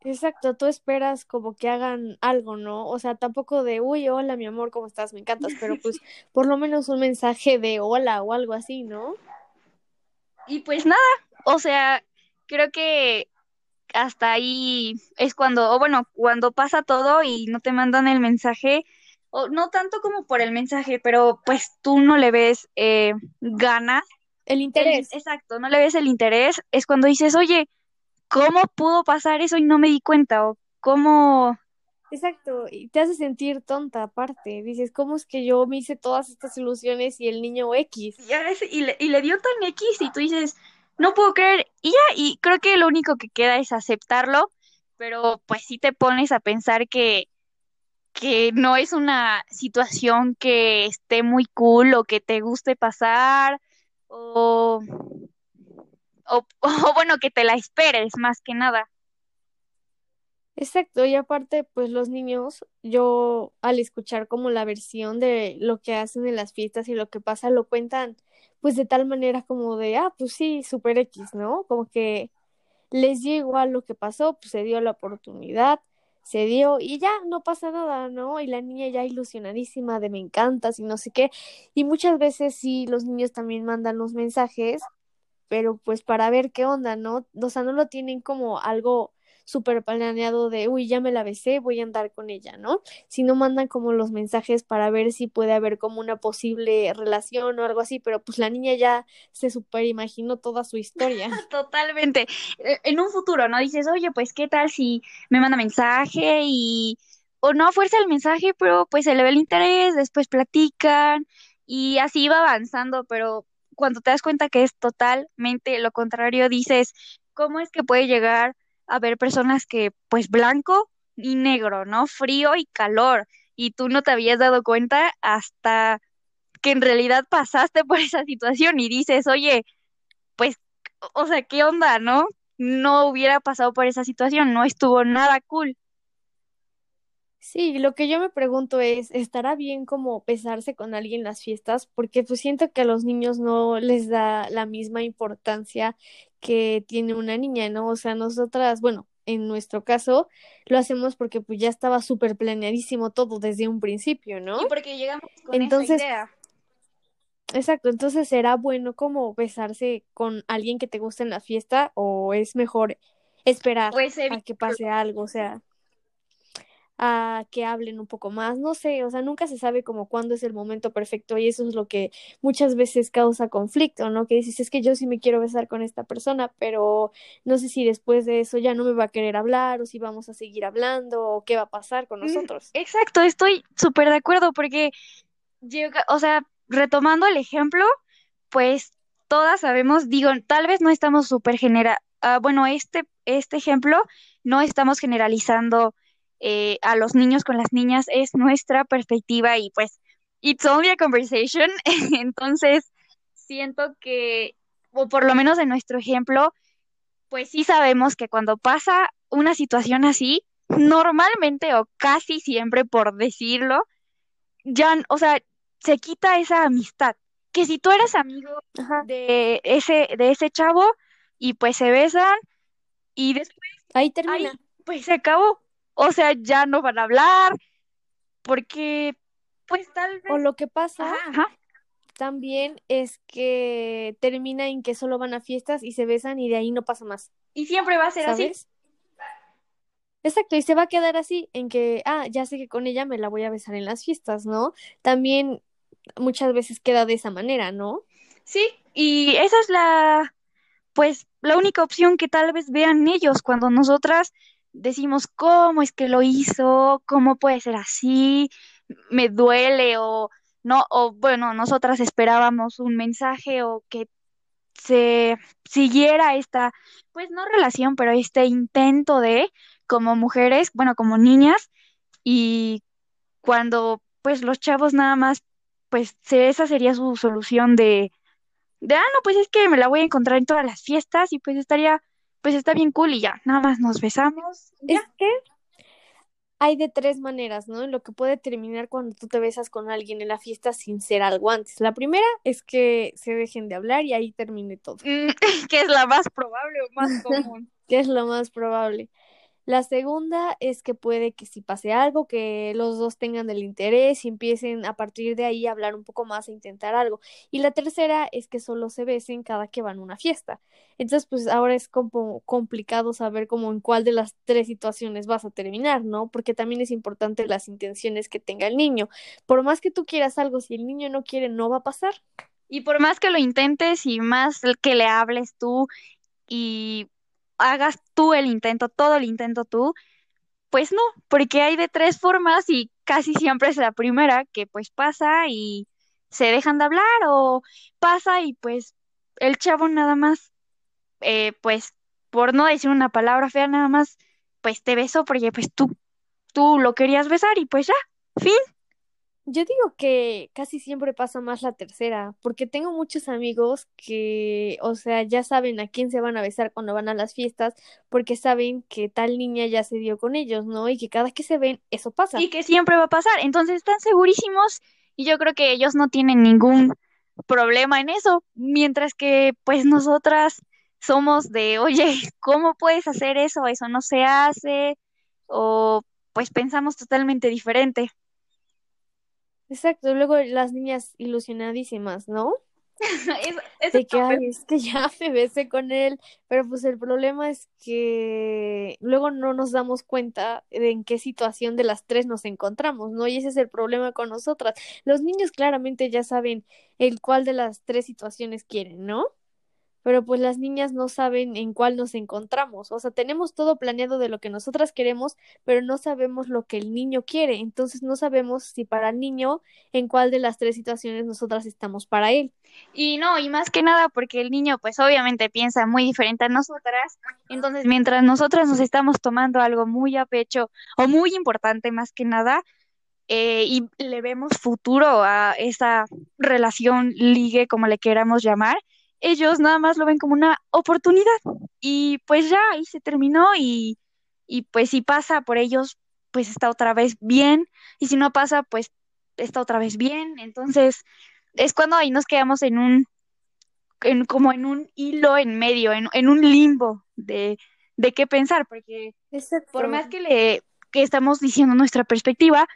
Exacto, tú esperas como que hagan algo, ¿no? O sea, tampoco de, uy, hola, mi amor, ¿cómo estás? Me encantas, pero pues por lo menos un mensaje de hola o algo así, ¿no? Y pues nada, o sea, creo que hasta ahí es cuando, o bueno, cuando pasa todo y no te mandan el mensaje, o no tanto como por el mensaje, pero pues tú no le ves eh, ganas. El interés. exacto, no le ves el interés, es cuando dices, oye, ¿cómo pudo pasar eso y no me di cuenta? O cómo... Exacto, y te hace sentir tonta aparte. Dices, ¿cómo es que yo me hice todas estas ilusiones y el niño X? y, le, y le dio tan X y tú dices, no puedo creer. Y ya, y creo que lo único que queda es aceptarlo, pero pues sí te pones a pensar que, que no es una situación que esté muy cool o que te guste pasar o, o, o bueno, que te la esperes más que nada. Exacto, y aparte, pues los niños, yo al escuchar como la versión de lo que hacen en las fiestas y lo que pasa, lo cuentan pues de tal manera como de, ah, pues sí, super X, ¿no? Como que les dio igual lo que pasó, pues se dio la oportunidad, se dio y ya no pasa nada, ¿no? Y la niña ya ilusionadísima de me encantas y no sé qué. Y muchas veces sí, los niños también mandan los mensajes, pero pues para ver qué onda, ¿no? O sea, no lo tienen como algo súper planeado de, uy, ya me la besé, voy a andar con ella, ¿no? Si no mandan como los mensajes para ver si puede haber como una posible relación o algo así, pero pues la niña ya se super imaginó toda su historia. Totalmente. E, en un futuro, ¿no? Dices, oye, pues, ¿qué tal si me manda mensaje y... o no fuerza el mensaje, pero pues se le ve el interés, después platican y así va avanzando, pero cuando te das cuenta que es totalmente lo contrario, dices, ¿cómo es que puede llegar haber personas que, pues, blanco y negro, ¿no? Frío y calor. Y tú no te habías dado cuenta hasta que en realidad pasaste por esa situación y dices, oye, pues, o sea, ¿qué onda, no? No hubiera pasado por esa situación, no estuvo nada cool. Sí, lo que yo me pregunto es, ¿estará bien como pesarse con alguien en las fiestas? Porque pues siento que a los niños no les da la misma importancia que tiene una niña, ¿no? O sea, nosotras, bueno, en nuestro caso, lo hacemos porque pues ya estaba súper planeadísimo todo desde un principio, ¿no? Y porque llegamos con entonces, esa idea. Exacto, entonces será bueno como besarse con alguien que te guste en la fiesta o es mejor esperar pues, a que pase algo, o sea a que hablen un poco más, no sé, o sea, nunca se sabe como cuándo es el momento perfecto y eso es lo que muchas veces causa conflicto, ¿no? Que dices, es que yo sí me quiero besar con esta persona, pero no sé si después de eso ya no me va a querer hablar o si vamos a seguir hablando o qué va a pasar con nosotros. Exacto, estoy súper de acuerdo porque, o sea, retomando el ejemplo, pues todas sabemos, digo, tal vez no estamos súper genera, ah, bueno, este, este ejemplo no estamos generalizando eh, a los niños con las niñas es nuestra perspectiva y pues it's only a conversation, entonces siento que, o por lo menos en nuestro ejemplo, pues sí sabemos que cuando pasa una situación así, normalmente o casi siempre por decirlo, ya, o sea, se quita esa amistad. Que si tú eres amigo de ese, de ese chavo y pues se besan y después ahí termina. pues se acabó o sea, ya no van a hablar, porque pues tal vez... O lo que pasa también es que termina en que solo van a fiestas y se besan y de ahí no pasa más. Y siempre va a ser así. Exacto, y se va a quedar así, en que, ah, ya sé que con ella me la voy a besar en las fiestas, ¿no? También muchas veces queda de esa manera, ¿no? Sí, y esa es la, pues, la única opción que tal vez vean ellos cuando nosotras decimos, ¿cómo es que lo hizo? ¿Cómo puede ser así? Me duele o no, o bueno, nosotras esperábamos un mensaje o que se siguiera esta, pues no relación, pero este intento de, como mujeres, bueno, como niñas, y cuando pues los chavos nada más, pues esa sería su solución de, de, ah, no, pues es que me la voy a encontrar en todas las fiestas y pues estaría pues está bien cool y ya, nada más nos besamos. Es que hay de tres maneras, ¿no? Lo que puede terminar cuando tú te besas con alguien en la fiesta sin ser algo antes. La primera es que se dejen de hablar y ahí termine todo. Mm, que es la más probable o más común. que es lo más probable. La segunda es que puede que si pase algo, que los dos tengan el interés y empiecen a partir de ahí a hablar un poco más e intentar algo. Y la tercera es que solo se besen cada que van a una fiesta. Entonces, pues ahora es como complicado saber como en cuál de las tres situaciones vas a terminar, ¿no? Porque también es importante las intenciones que tenga el niño. Por más que tú quieras algo, si el niño no quiere, no va a pasar. Y por más que lo intentes y más que le hables tú y hagas tú el intento, todo el intento tú, pues no, porque hay de tres formas y casi siempre es la primera que pues pasa y se dejan de hablar o pasa y pues el chavo nada más, eh, pues por no decir una palabra fea, nada más, pues te besó porque pues tú, tú lo querías besar y pues ya, fin. Yo digo que casi siempre pasa más la tercera, porque tengo muchos amigos que, o sea, ya saben a quién se van a besar cuando van a las fiestas, porque saben que tal niña ya se dio con ellos, ¿no? Y que cada que se ven, eso pasa. Y que siempre va a pasar. Entonces están segurísimos y yo creo que ellos no tienen ningún problema en eso, mientras que pues nosotras somos de, oye, ¿cómo puedes hacer eso? Eso no se hace, o pues pensamos totalmente diferente. Exacto, luego las niñas ilusionadísimas, ¿no? es, de que, ay, es que ya me besé con él, pero pues el problema es que luego no nos damos cuenta de en qué situación de las tres nos encontramos, ¿no? Y ese es el problema con nosotras. Los niños claramente ya saben el cuál de las tres situaciones quieren, ¿no? Pero pues las niñas no saben en cuál nos encontramos. O sea, tenemos todo planeado de lo que nosotras queremos, pero no sabemos lo que el niño quiere. Entonces no sabemos si para el niño en cuál de las tres situaciones nosotras estamos para él. Y no, y más que nada porque el niño pues obviamente piensa muy diferente a nosotras. Entonces mientras nosotras nos estamos tomando algo muy a pecho o muy importante más que nada, eh, y le vemos futuro a esa relación ligue, como le queramos llamar, ellos nada más lo ven como una oportunidad. Y pues ya ahí se terminó y, y pues si pasa por ellos, pues está otra vez bien. Y si no pasa, pues está otra vez bien. Entonces es cuando ahí nos quedamos en un, en, como en un hilo en medio, en, en un limbo de, de qué pensar, porque por más que le que estamos diciendo nuestra perspectiva,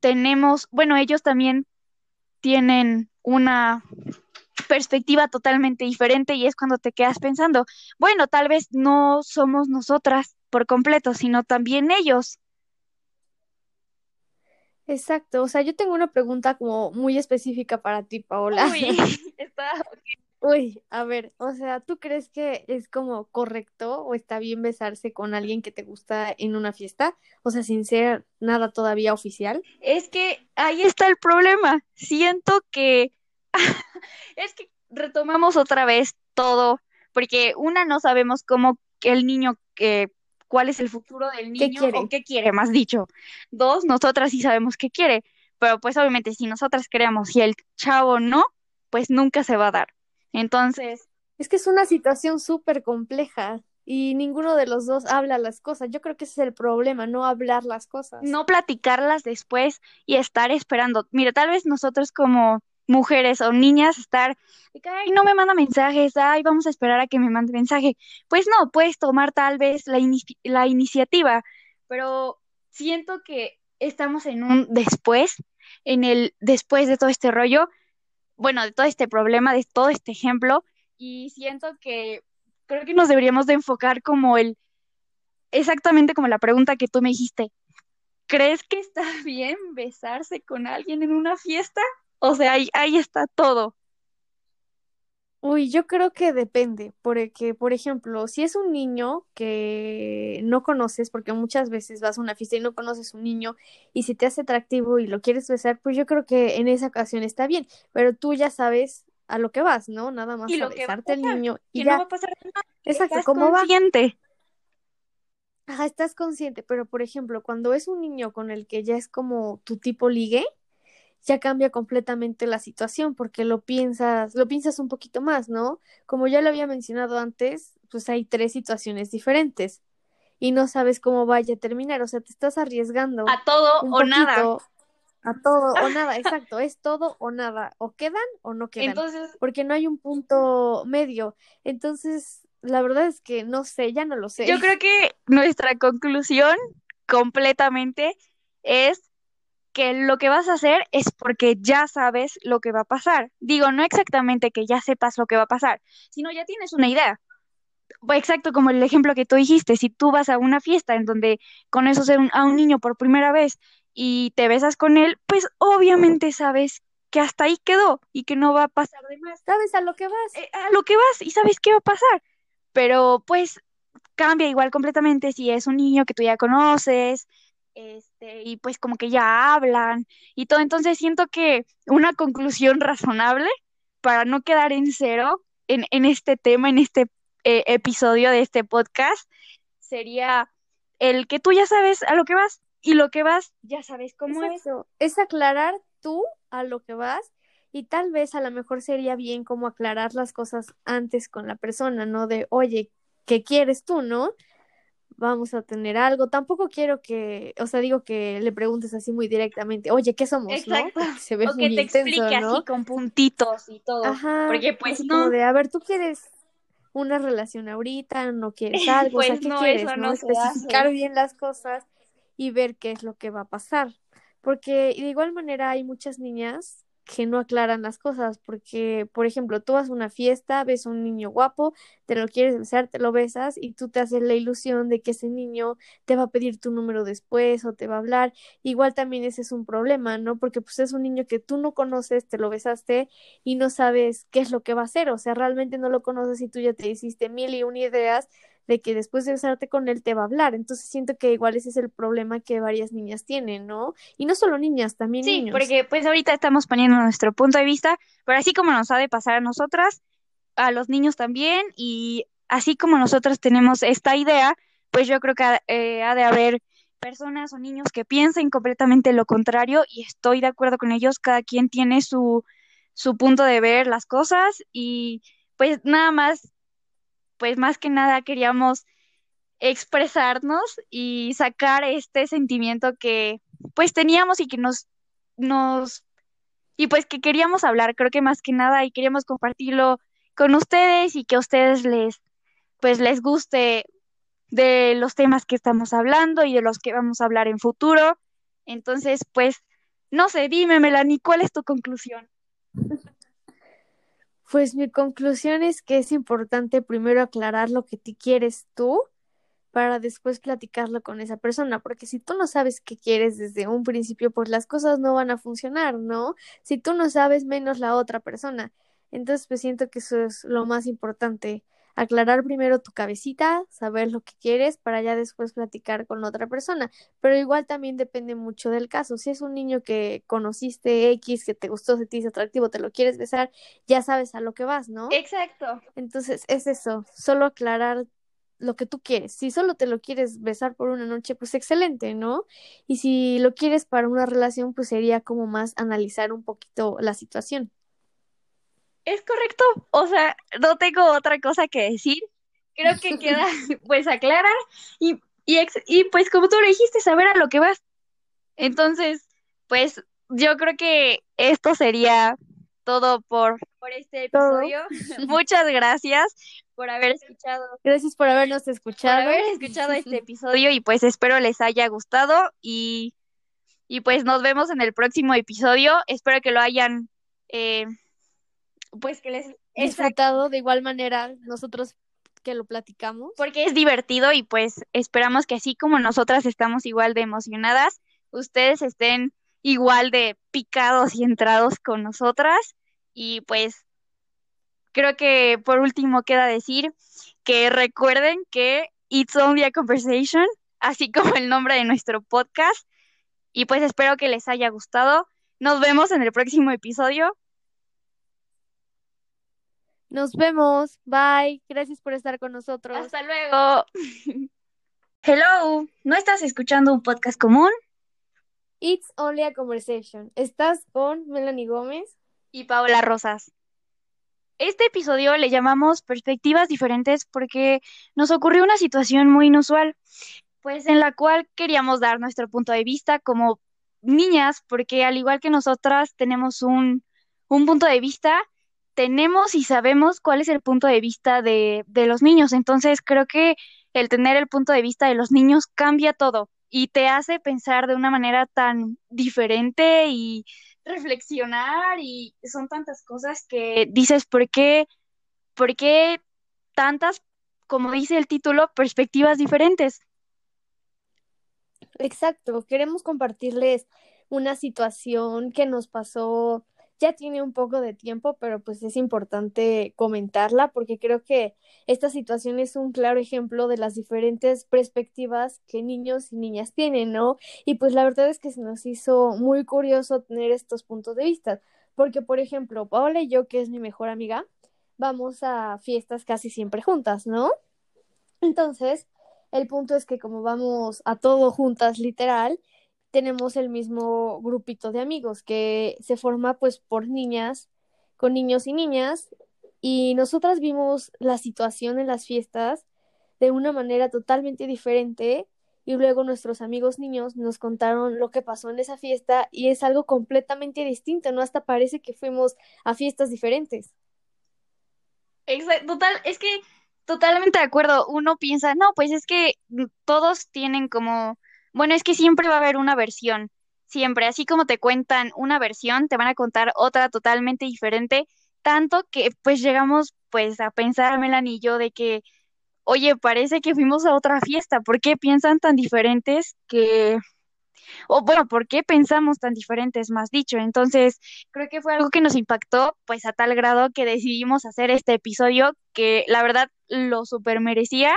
tenemos, bueno, ellos también tienen una perspectiva totalmente diferente y es cuando te quedas pensando, bueno, tal vez no somos nosotras por completo, sino también ellos. Exacto, o sea, yo tengo una pregunta como muy específica para ti, Paola. Uy, está... Uy, a ver, o sea, ¿tú crees que es como correcto o está bien besarse con alguien que te gusta en una fiesta? O sea, sin ser nada todavía oficial. Es que ahí está el problema. Siento que es que retomamos otra vez todo, porque una no sabemos cómo el niño, que cuál es el futuro del niño o qué quiere, más dicho. Dos, nosotras sí sabemos qué quiere, pero pues obviamente si nosotras queremos y el chavo no, pues nunca se va a dar. Entonces... Es que es una situación súper compleja y ninguno de los dos habla las cosas. Yo creo que ese es el problema, no hablar las cosas. No platicarlas después y estar esperando. Mira, tal vez nosotros como mujeres o niñas estar, ay, no me manda mensajes, ay, vamos a esperar a que me mande mensaje. Pues no, puedes tomar tal vez la, la iniciativa, pero siento que estamos en un después, en el después de todo este rollo, bueno, de todo este problema, de todo este ejemplo, y siento que creo que nos deberíamos de enfocar como el, exactamente como la pregunta que tú me dijiste, ¿crees que está bien besarse con alguien en una fiesta? O sea, ahí, ahí está todo. Uy, yo creo que depende, porque, por ejemplo, si es un niño que no conoces, porque muchas veces vas a una fiesta y no conoces un niño, y si te hace atractivo y lo quieres besar, pues yo creo que en esa ocasión está bien, pero tú ya sabes a lo que vas, ¿no? Nada más a besarte al niño y ya. no va a pasar nada. Exacto, estás ¿cómo consciente. Ajá, estás consciente, pero por ejemplo, cuando es un niño con el que ya es como tu tipo ligue, ya cambia completamente la situación porque lo piensas, lo piensas un poquito más, ¿no? Como ya lo había mencionado antes, pues hay tres situaciones diferentes y no sabes cómo vaya a terminar, o sea, te estás arriesgando a todo o nada. A todo o nada, exacto, es todo o nada, o quedan o no quedan, Entonces, porque no hay un punto medio. Entonces, La verdad es que no sé, ya no lo sé. Yo creo que nuestra conclusión completamente es que lo que vas a hacer es porque ya sabes lo que va a pasar. Digo, no exactamente que ya sepas lo que va a pasar, sino ya tienes una idea. Exacto como el ejemplo que tú dijiste, si tú vas a una fiesta en donde conoces a un, a un niño por primera vez y te besas con él, pues obviamente sabes que hasta ahí quedó y que no va a pasar de más. ¿Sabes a lo que vas? Eh, a lo que vas y sabes qué va a pasar. Pero pues cambia igual completamente si es un niño que tú ya conoces, este, y pues como que ya hablan y todo. Entonces siento que una conclusión razonable para no quedar en cero en, en este tema, en este eh, episodio de este podcast, sería el que tú ya sabes a lo que vas y lo que vas ya sabes cómo es. Es aclarar tú a lo que vas y tal vez a lo mejor sería bien como aclarar las cosas antes con la persona, ¿no? De, oye, ¿qué quieres tú, no? Vamos a tener algo. Tampoco quiero que, o sea, digo que le preguntes así muy directamente, oye, ¿qué somos? Exacto. ¿no? Se ve o muy que te intenso, explique ¿no? así con puntitos y todo. Ajá. Porque pues así no. de, a ver, ¿tú quieres una relación ahorita? ¿No quieres algo? o sea, Pues ¿qué no, quieres? Especificar hace. bien las cosas y ver qué es lo que va a pasar. Porque de igual manera hay muchas niñas que no aclaran las cosas, porque, por ejemplo, tú vas a una fiesta, ves a un niño guapo, te lo quieres besar, te lo besas y tú te haces la ilusión de que ese niño te va a pedir tu número después o te va a hablar. Igual también ese es un problema, ¿no? Porque pues es un niño que tú no conoces, te lo besaste y no sabes qué es lo que va a hacer, o sea, realmente no lo conoces y tú ya te hiciste mil y una ideas de que después de besarte con él te va a hablar. Entonces siento que igual ese es el problema que varias niñas tienen, ¿no? Y no solo niñas, también Sí, niños. porque pues ahorita estamos poniendo nuestro punto de vista, pero así como nos ha de pasar a nosotras, a los niños también, y así como nosotros tenemos esta idea, pues yo creo que eh, ha de haber personas o niños que piensen completamente lo contrario y estoy de acuerdo con ellos, cada quien tiene su, su punto de ver las cosas y pues nada más, pues más que nada queríamos expresarnos y sacar este sentimiento que pues teníamos y que nos, nos, y pues que queríamos hablar, creo que más que nada y queríamos compartirlo con ustedes y que a ustedes les, pues les guste de los temas que estamos hablando y de los que vamos a hablar en futuro. Entonces, pues, no sé, dime, Melanie, ¿cuál es tu conclusión? Pues mi conclusión es que es importante primero aclarar lo que te quieres tú para después platicarlo con esa persona, porque si tú no sabes qué quieres desde un principio, pues las cosas no van a funcionar, ¿no? Si tú no sabes, menos la otra persona. Entonces, pues siento que eso es lo más importante, aclarar primero tu cabecita, saber lo que quieres para ya después platicar con otra persona. Pero igual también depende mucho del caso. Si es un niño que conociste X, que te gustó, se te hizo atractivo, te lo quieres besar, ya sabes a lo que vas, ¿no? Exacto. Entonces, es eso, solo aclarar lo que tú quieres. Si solo te lo quieres besar por una noche, pues excelente, ¿no? Y si lo quieres para una relación, pues sería como más analizar un poquito la situación. Es correcto, o sea, no tengo otra cosa que decir. Creo que queda pues aclarar y, y, ex- y pues como tú lo dijiste, saber a lo que vas. Entonces, pues yo creo que esto sería todo por, por este Todo. episodio. Muchas gracias por haber escuchado, Gracias por habernos por escuchado. haber escuchado este episodio y pues espero les haya gustado y, y pues nos vemos en el próximo episodio. Espero que lo hayan, eh, pues que les... Disfrutado de igual manera nosotros que lo platicamos. porque es divertido y pues esperamos que así como nosotras estamos igual de emocionadas, ustedes estén igual de picados y entrados con nosotras y pues creo que por último queda decir que recuerden que It's Only a Conversation, así como el nombre de nuestro podcast y pues espero que les haya gustado. Nos vemos en el próximo episodio. Nos vemos. Bye. Gracias por estar con nosotros. Hasta luego. Hello, ¿no estás escuchando un podcast común? It's only a conversation. ¿Estás con Melanie Gómez? y Paola Rosas. Este episodio le llamamos Perspectivas diferentes porque nos ocurrió una situación muy inusual, pues en la cual queríamos dar nuestro punto de vista como niñas, porque al igual que nosotras tenemos un, un punto de vista, tenemos y sabemos cuál es el punto de vista de, de los niños. Entonces creo que el tener el punto de vista de los niños cambia todo y te hace pensar de una manera tan diferente y reflexionar y son tantas cosas que dices, ¿por qué, por qué tantas, como dice el título, perspectivas diferentes? Exacto, queremos compartirles una situación que nos pasó ya tiene un poco de tiempo, pero pues es importante comentarla porque creo que esta situación es un claro ejemplo de las diferentes perspectivas que niños y niñas tienen, ¿no? Y pues la verdad es que se nos hizo muy curioso tener estos puntos de vista, porque por ejemplo, Paola y yo, que es mi mejor amiga, vamos a fiestas casi siempre juntas, ¿no? Entonces, el punto es que como vamos a todo juntas, literal, tenemos el mismo grupito de amigos que se forma pues por niñas, con niños y niñas, y nosotras vimos la situación en las fiestas de una manera totalmente diferente y luego nuestros amigos niños nos contaron lo que pasó en esa fiesta y es algo completamente distinto, ¿no? Hasta parece que fuimos a fiestas diferentes. Exacto, total, es que totalmente de acuerdo. Uno piensa, no, pues es que todos tienen como bueno, es que siempre va a haber una versión, siempre, así como te cuentan una versión, te van a contar otra totalmente diferente, tanto que pues llegamos pues a pensar, Melanie y yo, de que, oye, parece que fuimos a otra fiesta, ¿por qué piensan tan diferentes que... O bueno, ¿por qué pensamos tan diferentes, más dicho? Entonces, creo que fue algo que nos impactó, pues a tal grado que decidimos hacer este episodio que la verdad lo super merecía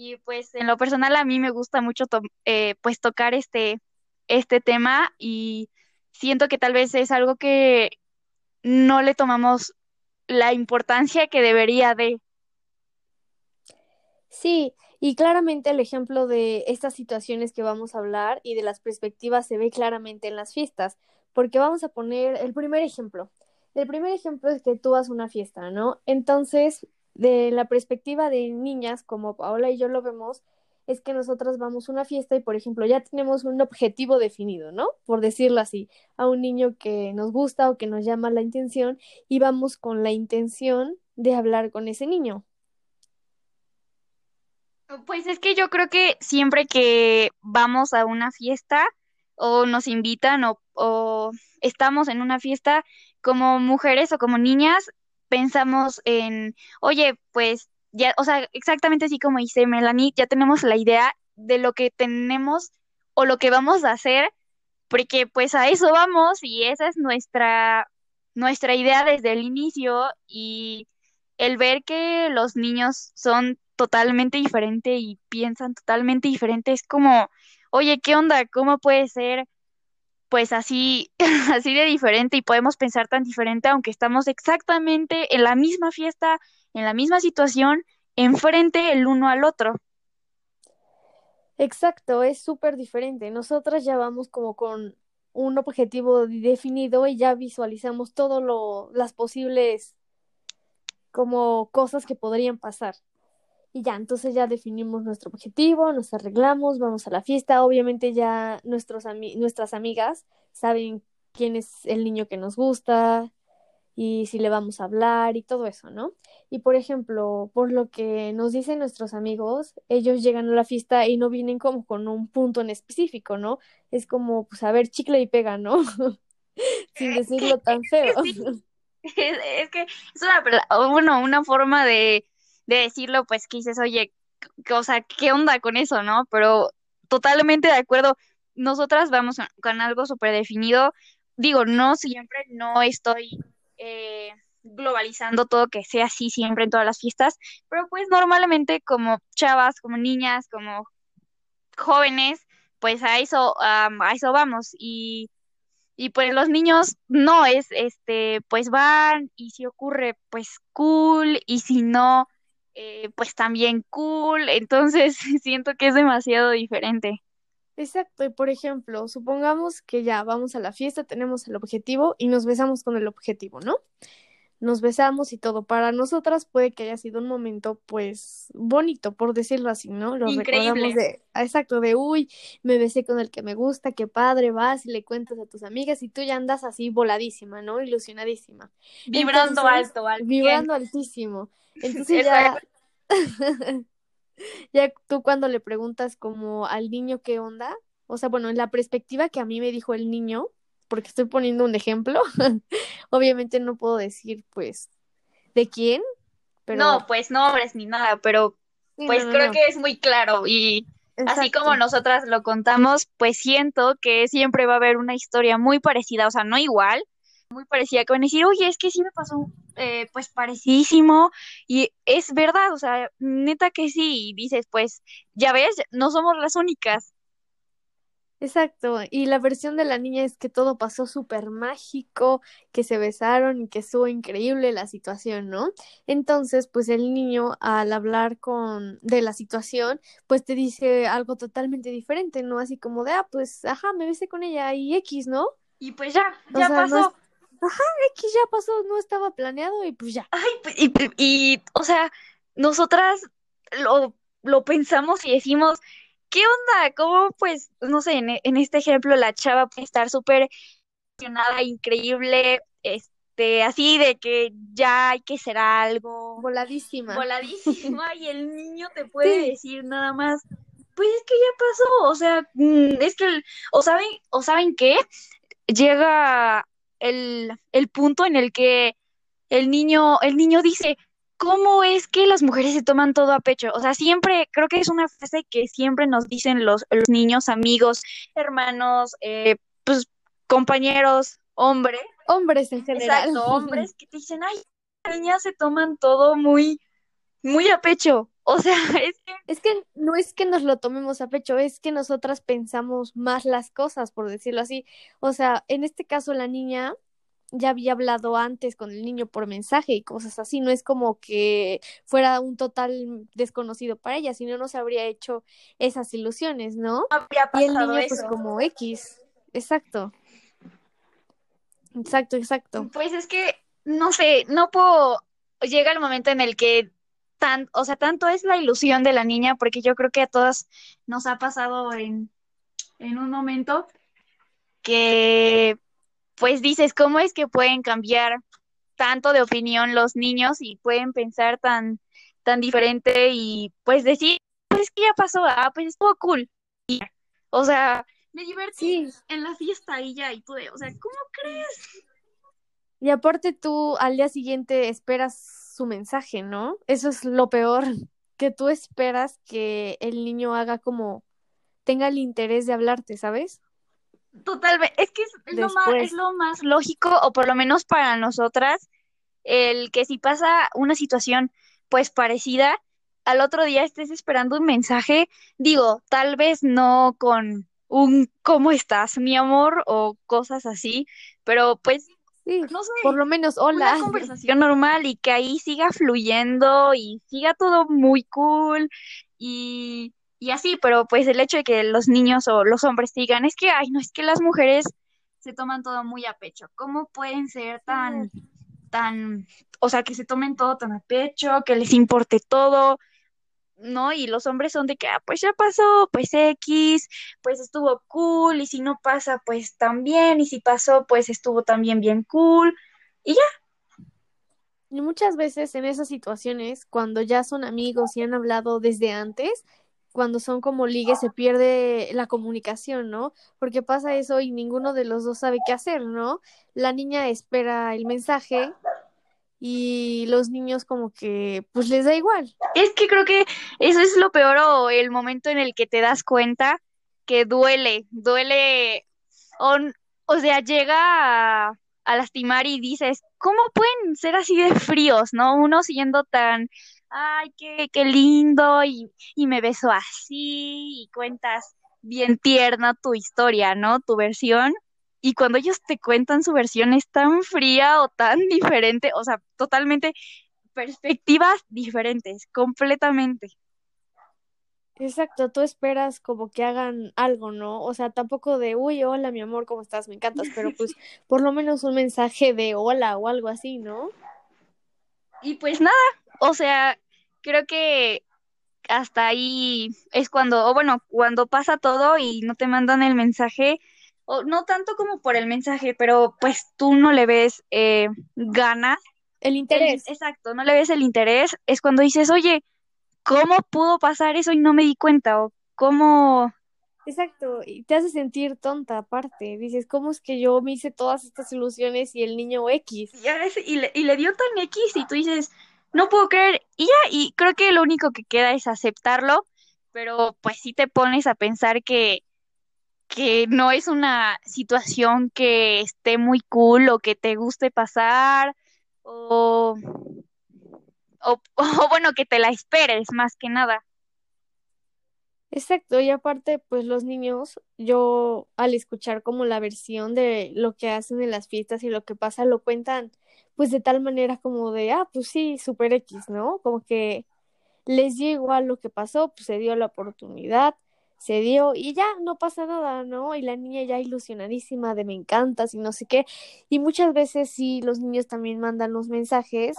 y pues en lo personal a mí me gusta mucho eh, pues tocar este, este tema y siento que tal vez es algo que no le tomamos la importancia que debería de. Sí, y claramente el ejemplo de estas situaciones que vamos a hablar y de las perspectivas se ve claramente en las fiestas, porque vamos a poner el primer ejemplo. El primer ejemplo es que tú vas a una fiesta, ¿no? Entonces, de la perspectiva de niñas, como Paola y yo lo vemos, es que nosotras vamos a una fiesta y, por ejemplo, ya tenemos un objetivo definido, ¿no? Por decirlo así, a un niño que nos gusta o que nos llama la intención y vamos con la intención de hablar con ese niño. Pues es que yo creo que siempre que vamos a una fiesta o nos invitan o, o estamos en una fiesta como mujeres o como niñas, pensamos en, oye, pues ya, o sea, exactamente así como dice Melanie, ya tenemos la idea de lo que tenemos o lo que vamos a hacer, porque pues a eso vamos y esa es nuestra, nuestra idea desde el inicio y el ver que los niños son totalmente diferentes y piensan totalmente diferente es como, oye, ¿qué onda? ¿Cómo puede ser? Pues así, así de diferente y podemos pensar tan diferente aunque estamos exactamente en la misma fiesta, en la misma situación, enfrente el uno al otro. Exacto, es súper diferente. Nosotras ya vamos como con un objetivo definido y ya visualizamos todo lo, las posibles como cosas que podrían pasar. Y ya, entonces ya definimos nuestro objetivo, nos arreglamos, vamos a la fiesta. Obviamente ya nuestros nuestras amigas saben quién es el niño que nos gusta y si le vamos a hablar y todo eso, ¿no? Y por ejemplo, por lo que nos dicen nuestros amigos, ellos llegan a la fiesta y no vienen como con un punto en específico, ¿no? Es como, pues, a ver, chicle y pega, ¿no? Sin decirlo tan feo. Es, que es una, bueno, una forma de de decirlo, pues que dices, oye, o sea, ¿qué onda con eso, no? Pero totalmente de acuerdo, nosotras vamos con algo súper definido. Digo, no siempre, no estoy eh, globalizando todo que sea así siempre en todas las fiestas, pero pues normalmente como chavas, como niñas, como jóvenes, pues a eso, a eso vamos. Y, y pues los niños no es, este, pues van y si ocurre, pues cool, y si no, eh, pues también cool, entonces siento que es demasiado diferente. Exacto, y por ejemplo, supongamos que ya vamos a la fiesta, tenemos el objetivo y nos besamos con el objetivo, ¿no? nos besamos y todo. Para nosotras puede que haya sido un momento, pues, bonito, por decirlo así, ¿no? Lo recordamos de, exacto, de, uy, me besé con el que me gusta, qué padre, vas y le cuentas a tus amigas y tú ya andas así voladísima, ¿no? Ilusionadísima. Vibrando alto, alto. Vibrando altísimo. Entonces ya, ya tú cuando le preguntas como al niño qué onda, o sea, bueno, en la perspectiva que a mí me dijo el niño, porque estoy poniendo un ejemplo, obviamente no puedo decir pues de quién, pero... No, pues nombres ni nada, pero pues creo que es muy claro y así como nosotras lo contamos, pues siento que siempre va a haber una historia muy parecida, o sea, no igual, muy parecida, que van a decir, oye, es que sí me pasó eh, pues parecidísimo y es verdad, o sea, neta que sí, y dices, pues ya ves, no somos las únicas. Exacto, y la versión de la niña es que todo pasó súper mágico, que se besaron y que estuvo increíble la situación, ¿no? Entonces, pues el niño al hablar con de la situación, pues te dice algo totalmente diferente, ¿no? Así como de, ah, pues, ajá, me besé con ella y X, ¿no? Y pues ya, ya pasó. Ajá, X ya pasó, no estaba planeado y pues ya. Ay, y, y o sea, nosotras lo, lo pensamos y decimos, ¿qué onda? ¿Cómo, pues, no sé, en, en este ejemplo la chava puede estar súper emocionada, increíble, este, así de que ya hay que ser algo. Voladísima. Voladísima, y el niño te puede decir nada más, pues es que ya pasó, o sea, mm, es que, o saben, o saben qué, llega el, el punto en el que el niño, el niño dice, ¿cómo es que las mujeres se toman todo a pecho? O sea, siempre, creo que es una frase que siempre nos dicen los, los niños, amigos, hermanos, eh, pues compañeros, hombres. Hombres en general. Exacto, hombres que te dicen, ay, las niñas se toman todo muy, muy a pecho. O sea, es que... Es que no es que nos lo tomemos a pecho, es que nosotras pensamos más las cosas, por decirlo así. O sea, en este caso la niña ya había hablado antes con el niño por mensaje y cosas así, no es como que fuera un total desconocido para ella, sino no se habría hecho esas ilusiones, ¿no? Habría y el niño pues como X, exacto. Exacto, exacto. Pues es que, no sé, no puedo, llega el momento en el que tan, o sea, tanto es la ilusión de la niña, porque yo creo que a todas nos ha pasado en, en un momento que pues dices, ¿cómo es que pueden cambiar tanto de opinión los niños y pueden pensar tan, tan diferente y pues decir, pues que ya pasó, ah, pues estuvo cool. o sea, me divertí en la fiesta y ya, y pude, o sea, ¿cómo crees? Y aparte tú al día siguiente esperas su mensaje, ¿no? Eso es lo peor, que tú esperas que el niño haga como tenga el interés de hablarte, ¿sabes? Totalmente, es que es, lo más, es lo más lógico, o por lo menos para nosotras, el que si pasa una situación pues parecida, al otro día estés esperando un mensaje, digo, tal vez no con un ¿cómo estás, mi amor? o cosas así, pero pues no sé, por lo menos hola. Una conversación normal y que ahí siga fluyendo y siga todo muy cool y y así, pero pues el hecho de que los niños o los hombres digan, es que, ay, no, es que las mujeres se toman todo muy a pecho, ¿cómo pueden ser tan, tan, o sea, que se tomen todo tan a pecho, que les importe todo? ¿No? Y los hombres son de que, ah, pues ya pasó, pues X, pues estuvo cool, y si no pasa, pues también, y si pasó, pues estuvo también bien cool, y ya. Y muchas veces en esas situaciones, cuando ya son amigos y han hablado desde antes, cuando son como ligues se pierde la comunicación, ¿no? Porque pasa eso y ninguno de los dos sabe qué hacer, ¿no? La niña espera el mensaje y los niños como que pues les da igual. Es que creo que eso es lo peor o el momento en el que te das cuenta que duele, duele o, o sea, llega a, lastimar y dices, ¿cómo pueden ser así de fríos, no? Uno siendo tan ay, qué, qué lindo, y, y me besó así, y cuentas bien tierna tu historia, ¿no? Tu versión. Y cuando ellos te cuentan su versión es tan fría o tan diferente, o sea, totalmente perspectivas diferentes, completamente. Exacto, tú esperas como que hagan algo, ¿no? O sea, tampoco de, uy, hola, mi amor, ¿cómo estás? Me encantas, pero pues por lo menos un mensaje de hola o algo así, ¿no? Y pues nada, o sea, creo que hasta ahí es cuando, o bueno, cuando pasa todo y no te mandan el mensaje, o no tanto como por el mensaje, pero pues tú no le ves eh, ganas. El interés. exacto, no le ves el interés, es cuando dices, oye, ¿cómo pudo pasar eso y no me di cuenta? O cómo... Exacto, y te hace sentir tonta aparte. Dices, ¿cómo es que yo me hice todas estas ilusiones y el niño X? Y, le, y le dio tan X y tú dices, no puedo creer. Y ya, y creo que lo único que queda es aceptarlo, pero pues sí te pones a pensar que, que no es una situación que esté muy cool o que te guste pasar o, o, bueno, que te la esperes más que nada. Exacto, y aparte, pues los niños, yo al escuchar como la versión de lo que hacen en las fiestas y lo que pasa, lo cuentan pues de tal manera como de, ah, pues sí, super X, ¿no? Como que les dio igual lo que pasó, pues se dio la oportunidad, se dio y ya no pasa nada, ¿no? Y la niña ya ilusionadísima de me encantas y no sé qué. Y muchas veces sí, los niños también mandan los mensajes,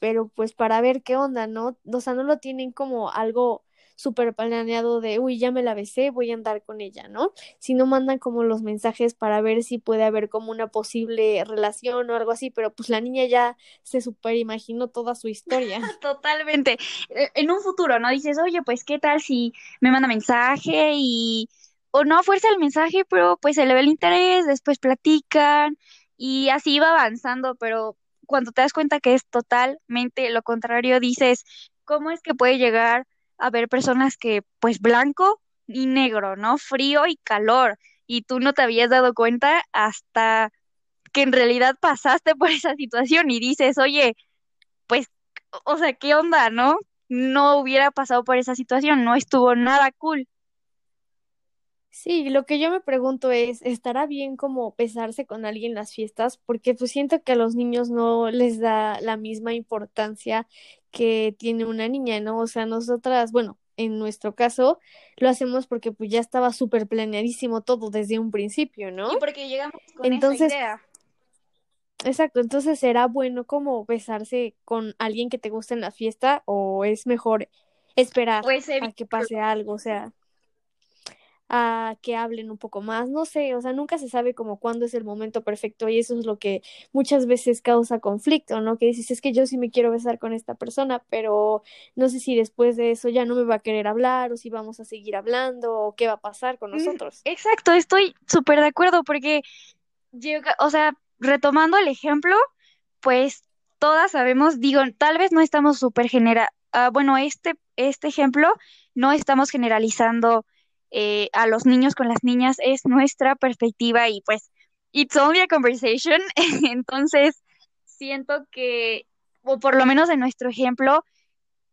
pero pues para ver qué onda, ¿no? O sea, no lo tienen como algo súper planeado de, uy, ya me la besé, voy a andar con ella, ¿no? Si no mandan como los mensajes para ver si puede haber como una posible relación o algo así, pero pues la niña ya se super imaginó toda su historia. Totalmente. E, en un futuro, ¿no? Dices, oye, pues, ¿qué tal si me manda mensaje y... o no fuerza el mensaje, pero pues se le ve el interés, después platican y así va avanzando, pero cuando te das cuenta que es totalmente lo contrario, dices, ¿cómo es que puede llegar a ver personas que, pues, blanco y negro, ¿no? Frío y calor. Y tú no te habías dado cuenta hasta que en realidad pasaste por esa situación y dices, oye, pues, o sea, ¿qué onda, no? No hubiera pasado por esa situación, no estuvo nada cool. Sí, lo que yo me pregunto es, ¿estará bien como besarse con alguien en las fiestas? Porque pues siento que a los niños no les da la misma importancia que tiene una niña, ¿no? O sea, nosotras, bueno, en nuestro caso, lo hacemos porque pues ya estaba súper planeadísimo todo desde un principio, ¿no? Y porque llegamos con entonces, esa idea. Exacto, entonces será bueno como besarse con alguien que te guste en la fiesta o es mejor esperar pues, a que pase algo, o sea a que hablen un poco más, no sé, o sea, nunca se sabe como cuándo es el momento perfecto y eso es lo que muchas veces causa conflicto, ¿no? Que dices, es que yo sí me quiero besar con esta persona, pero no sé si después de eso ya no me va a querer hablar o si vamos a seguir hablando o qué va a pasar con mm, nosotros. Exacto, estoy súper de acuerdo porque, o sea, retomando el ejemplo, pues todas sabemos, digo, tal vez no estamos súper genera, ah, bueno, este, este ejemplo no estamos generalizando eh, a los niños con las niñas es nuestra perspectiva y pues it's only a conversation. Entonces, siento que, o por lo menos en nuestro ejemplo,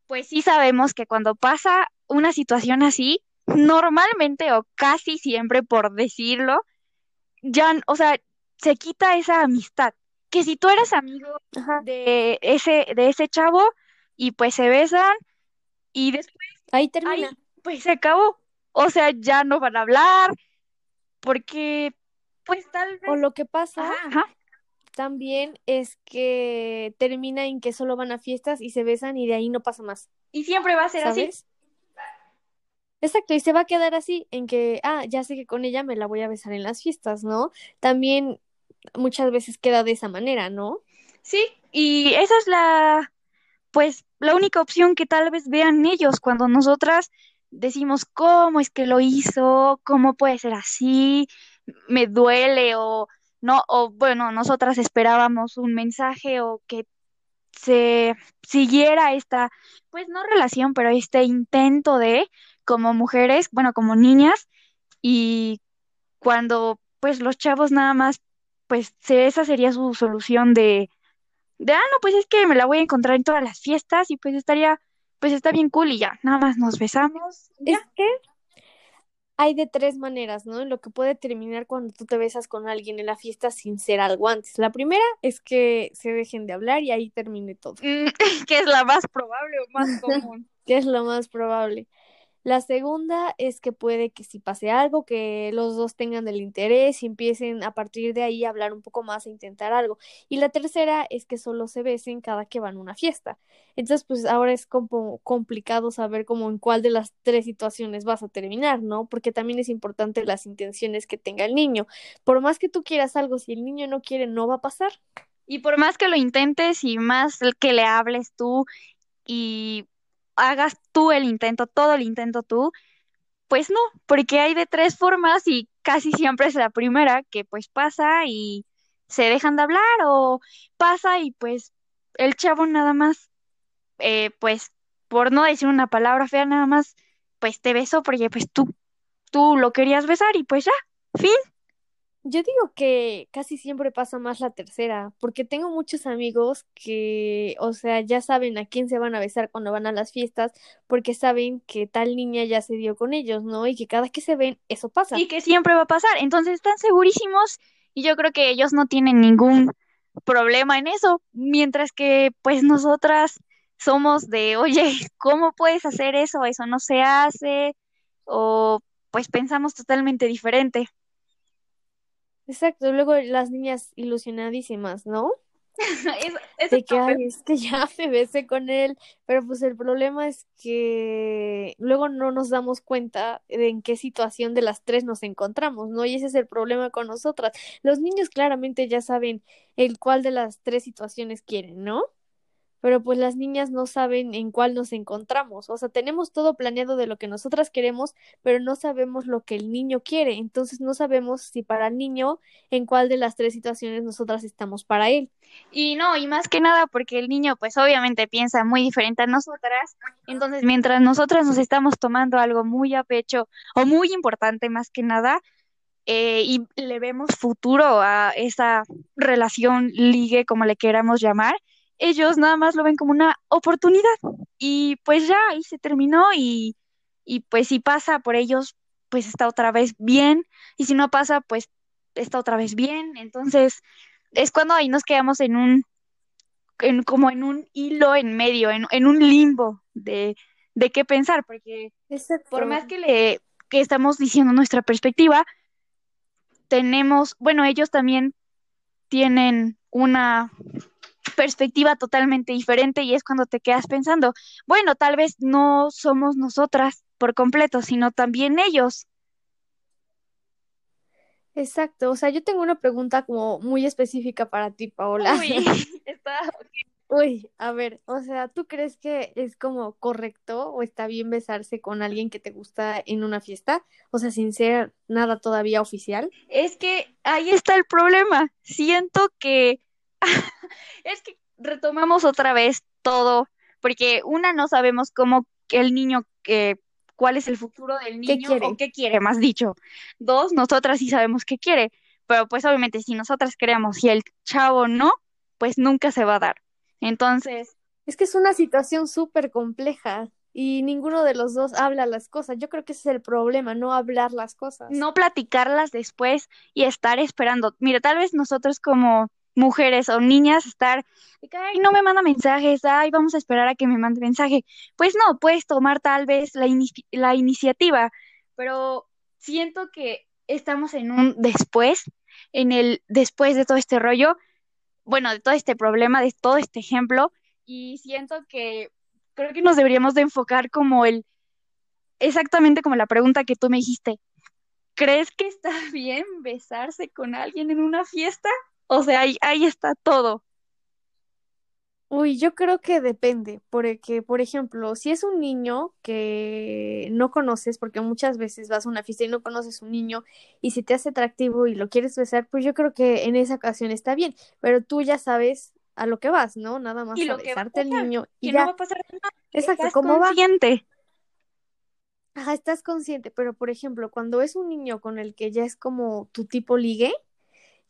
pues sí sabemos que cuando pasa una situación así, normalmente o casi siempre, por decirlo, ya, o sea, se quita esa amistad. Que si tú eres amigo de ese, de ese chavo y pues se besan y después ahí termina. pues se acabó. O sea, ya no van a hablar, porque, pues tal vez. O lo que pasa también es que termina en que solo van a fiestas y se besan y de ahí no pasa más. Y siempre va a ser así. Exacto, y se va a quedar así, en que, ah, ya sé que con ella me la voy a besar en las fiestas, ¿no? También muchas veces queda de esa manera, ¿no? Sí, y esa es la, pues, la única opción que tal vez vean ellos cuando nosotras decimos, ¿cómo es que lo hizo? ¿Cómo puede ser así? Me duele o no, o bueno, nosotras esperábamos un mensaje o que se siguiera esta, pues no relación, pero este intento de, como mujeres, bueno, como niñas, y cuando pues los chavos nada más, pues esa sería su solución de, de, ah, no, pues es que me la voy a encontrar en todas las fiestas y pues estaría pues está bien cool y ya, nada más nos besamos. Es que hay de tres maneras, ¿no? Lo que puede terminar cuando tú te besas con alguien en la fiesta sin ser algo antes. La primera es que se dejen de hablar y ahí termine todo. Mm, que es la más probable o más común. que es lo más probable. La segunda es que puede que si pase algo, que los dos tengan el interés y empiecen a partir de ahí a hablar un poco más, a intentar algo. Y la tercera es que solo se besen cada que van a una fiesta. Entonces, pues ahora es como complicado saber como en cuál de las tres situaciones vas a terminar, ¿no? Porque también es importante las intenciones que tenga el niño. Por más que tú quieras algo, si el niño no quiere, no va a pasar. Y por más que lo intentes y más que le hables tú y hagas tú el intento, todo el intento tú, pues no, porque hay de tres formas y casi siempre es la primera que pues pasa y se dejan de hablar o pasa y pues el chavo nada más, eh, pues por no decir una palabra fea, nada más, pues te besó porque pues tú, tú lo querías besar y pues ya, fin. Yo digo que casi siempre pasa más la tercera, porque tengo muchos amigos que, o sea, ya saben a quién se van a besar cuando van a las fiestas, porque saben que tal niña ya se dio con ellos, ¿no? Y que cada que se ven, eso pasa. Y que siempre va a pasar. Entonces están segurísimos y yo creo que ellos no tienen ningún problema en eso, mientras que pues nosotras somos de, oye, ¿cómo puedes hacer eso? Eso no se hace, o pues pensamos totalmente diferente. Exacto, luego las niñas ilusionadísimas, ¿no? es, de que, ay, es que ya me besé con él, pero pues el problema es que luego no nos damos cuenta de en qué situación de las tres nos encontramos, ¿no? Y ese es el problema con nosotras. Los niños claramente ya saben el cuál de las tres situaciones quieren, ¿no? Pero pues las niñas no saben en cuál nos encontramos. O sea, tenemos todo planeado de lo que nosotras queremos, pero no sabemos lo que el niño quiere. Entonces no sabemos si para el niño en cuál de las tres situaciones nosotras estamos para él. Y no, y más que nada porque el niño pues obviamente piensa muy diferente a nosotras. Entonces mientras nosotras nos estamos tomando algo muy a pecho o muy importante más que nada, eh, y le vemos futuro a esa relación ligue, como le queramos llamar, ellos nada más lo ven como una oportunidad. Y pues ya ahí se terminó y, y pues si pasa por ellos, pues está otra vez bien. Y si no pasa, pues está otra vez bien. Entonces es cuando ahí nos quedamos en un, en, como en un hilo en medio, en, en un limbo de, de qué pensar, porque por más que le que estamos diciendo nuestra perspectiva, tenemos, bueno, ellos también tienen una perspectiva totalmente diferente y es cuando te quedas pensando, bueno, tal vez no somos nosotras por completo, sino también ellos. Exacto, o sea, yo tengo una pregunta como muy específica para ti, Paola. Uy, está... Uy, a ver, o sea, ¿tú crees que es como correcto o está bien besarse con alguien que te gusta en una fiesta? O sea, sin ser nada todavía oficial. Es que ahí está el problema. Siento que es que retomamos otra vez todo, porque una no sabemos cómo el niño, que cuál es el futuro del niño quiere? o qué quiere, más dicho. Dos, nosotras sí sabemos qué quiere, pero pues obviamente si nosotras creamos y el chavo no, pues nunca se va a dar. Entonces... Es que es una situación súper compleja y ninguno de los dos habla las cosas. Yo creo que ese es el problema, no hablar las cosas. No platicarlas después y estar esperando. Mira, tal vez nosotros como mujeres o niñas estar, ay, no me manda mensajes, ay, vamos a esperar a que me mande mensaje. Pues no, puedes tomar tal vez la, la iniciativa, pero siento que estamos en un después, en el después de todo este rollo, bueno, de todo este problema, de todo este ejemplo, y siento que creo que nos deberíamos de enfocar como el, exactamente como la pregunta que tú me dijiste, ¿crees que está bien besarse con alguien en una fiesta? O sea, ahí, ahí está todo. Uy, yo creo que depende, porque, por ejemplo, si es un niño que no conoces, porque muchas veces vas a una fiesta y no conoces un niño, y si te hace atractivo y lo quieres besar, pues yo creo que en esa ocasión está bien, pero tú ya sabes a lo que vas, ¿no? Nada más a besarte al niño y ya. no va a pasar nada. Exacto, Estás ¿cómo consciente. Ajá, estás consciente, pero por ejemplo, cuando es un niño con el que ya es como tu tipo ligue,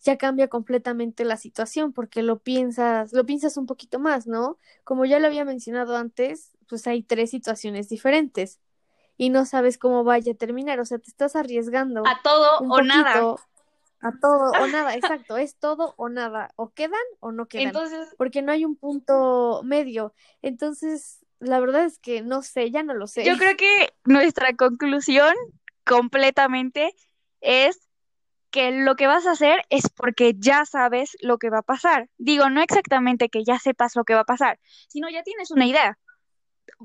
ya cambia completamente la situación porque lo piensas, lo piensas un poquito más, ¿no? Como ya lo había mencionado antes, pues hay tres situaciones diferentes y no sabes cómo vaya a terminar, o sea, te estás arriesgando a todo o nada. A todo o nada, exacto, es todo o nada, o quedan o no quedan, Entonces, porque no hay un punto medio. Entonces, la verdad es que no sé, ya no lo sé. Yo creo que nuestra conclusión completamente es que lo que vas a hacer es porque ya sabes lo que va a pasar. Digo, no exactamente que ya sepas lo que va a pasar, sino ya tienes una idea.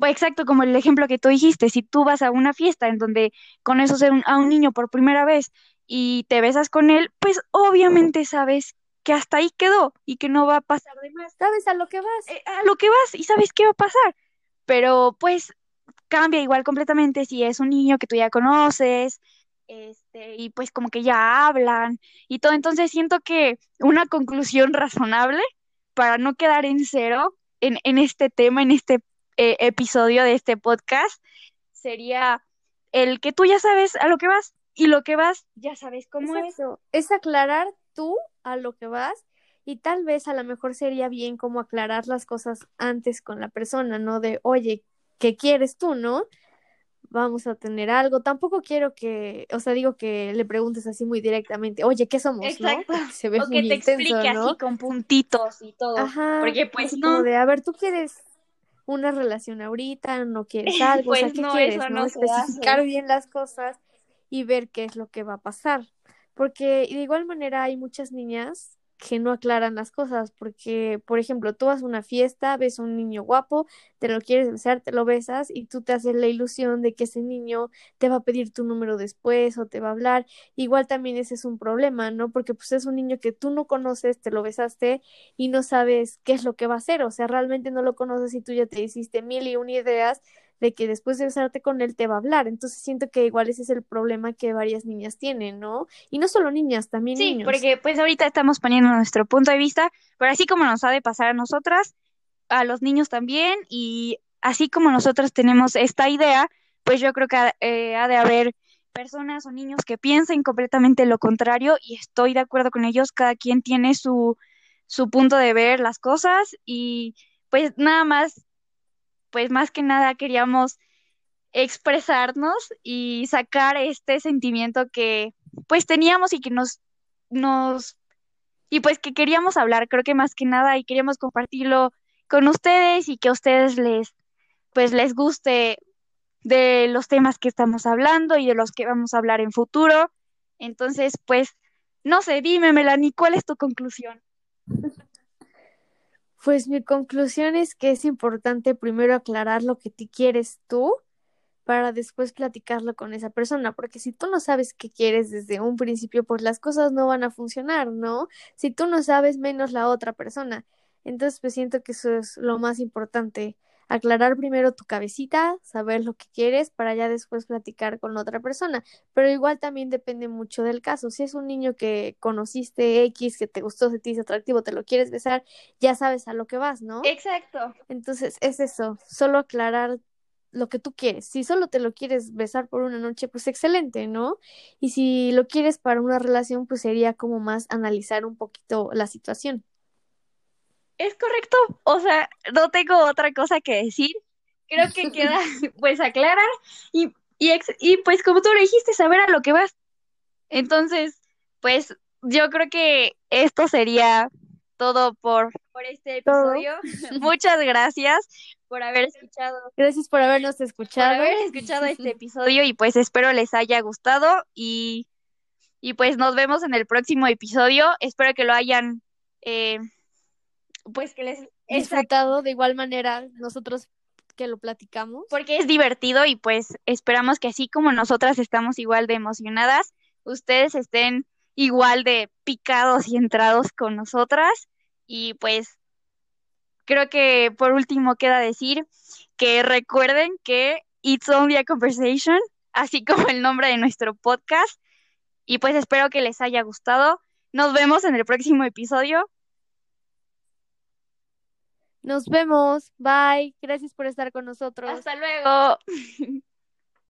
Exacto como el ejemplo que tú dijiste, si tú vas a una fiesta en donde conoces a un niño por primera vez y te besas con él, pues obviamente sabes que hasta ahí quedó y que no va a pasar de más. Sabes a lo que vas. Eh, a lo que vas y sabes qué va a pasar. Pero pues cambia igual completamente si es un niño que tú ya conoces, este, y pues como que ya hablan y todo. Entonces siento que una conclusión razonable para no quedar en cero en, este tema, en este eh, episodio de este podcast, sería el que tú ya sabes a lo que vas y lo que vas ya sabes cómo es. Es aclarar tú a lo que vas y tal vez a lo mejor sería bien como aclarar las cosas antes con la persona, ¿no? De, oye, ¿qué quieres tú, no? Vamos a tener algo. Tampoco quiero que, o sea, digo que le preguntes así muy directamente, oye, ¿qué somos? Exacto. Se ve o que te explique así con puntitos y todo. Ajá. Porque pues no. De, a ver, tú quieres una relación ahorita, no quieres algo, o sea, pues ¿qué quieres? ¿no? Especificar bien las cosas y ver qué es lo que va a pasar. Porque de igual manera hay muchas niñas que no aclaran las cosas, porque, por ejemplo, tú vas a una fiesta, ves a un niño guapo, te lo quieres besar, te lo besas y tú te haces la ilusión de que ese niño te va a pedir tu número después o te va a hablar. Igual también ese es un problema, ¿no? Porque pues es un niño que tú no conoces, te lo besaste y no sabes qué es lo que va a hacer, o sea, realmente no lo conoces y tú ya te hiciste mil y una ideas de que después de besarte con él te va a hablar. Entonces siento que igual ese es el problema que varias niñas tienen, ¿no? Y no solo niñas, también sí, niños. porque pues ahorita estamos poniendo nuestro punto de vista, pero así como nos ha de pasar a nosotras, a los niños también, y así como nosotros tenemos esta idea, pues yo creo que eh, ha de haber personas o niños que piensen completamente lo contrario y estoy de acuerdo con ellos, cada quien tiene su, su punto de ver las cosas y pues nada más pues más que nada queríamos expresarnos y sacar este sentimiento que pues teníamos y que nos, nos, y pues que queríamos hablar, creo que más que nada y queríamos compartirlo con ustedes y que a ustedes les, pues les guste de los temas que estamos hablando y de los que vamos a hablar en futuro. Entonces, pues, no sé, dime, Melanie, ¿cuál es tu conclusión? Pues mi conclusión es que es importante primero aclarar lo que te quieres tú para después platicarlo con esa persona, porque si tú no sabes qué quieres desde un principio, pues las cosas no van a funcionar, ¿no? Si tú no sabes, menos la otra persona. Entonces, pues siento que eso es lo más importante, aclarar primero tu cabecita, saber lo que quieres para ya después platicar con otra persona. Pero igual también depende mucho del caso. Si es un niño que conociste X, que te gustó, se te hizo atractivo, te lo quieres besar, ya sabes a lo que vas, ¿no? Exacto. Entonces es eso, solo aclarar lo que tú quieres. Si solo te lo quieres besar por una noche, pues excelente, ¿no? Y si lo quieres para una relación, pues sería como más analizar un poquito la situación. Es correcto, o sea, no tengo otra cosa que decir. Creo que queda pues aclarar y, y, y pues como tú lo dijiste, saber a lo que vas. Entonces, pues yo creo que esto sería todo por, por este episodio. Muchas gracias por haber escuchado. Gracias por habernos escuchado. Por haber escuchado este episodio y pues espero les haya gustado y, y pues nos vemos en el próximo episodio. Espero que lo hayan eh, pues que les disfrutado de igual manera nosotros que lo platicamos. Porque es divertido y pues esperamos que así como nosotras estamos igual de emocionadas, ustedes estén igual de picados y entrados con nosotras. Y pues creo que por último queda decir que recuerden que It's Only a Conversation, así como el nombre de nuestro podcast. Y pues espero que les haya gustado. Nos vemos en el próximo episodio. Nos vemos. Bye. Gracias por estar con nosotros. Hasta luego.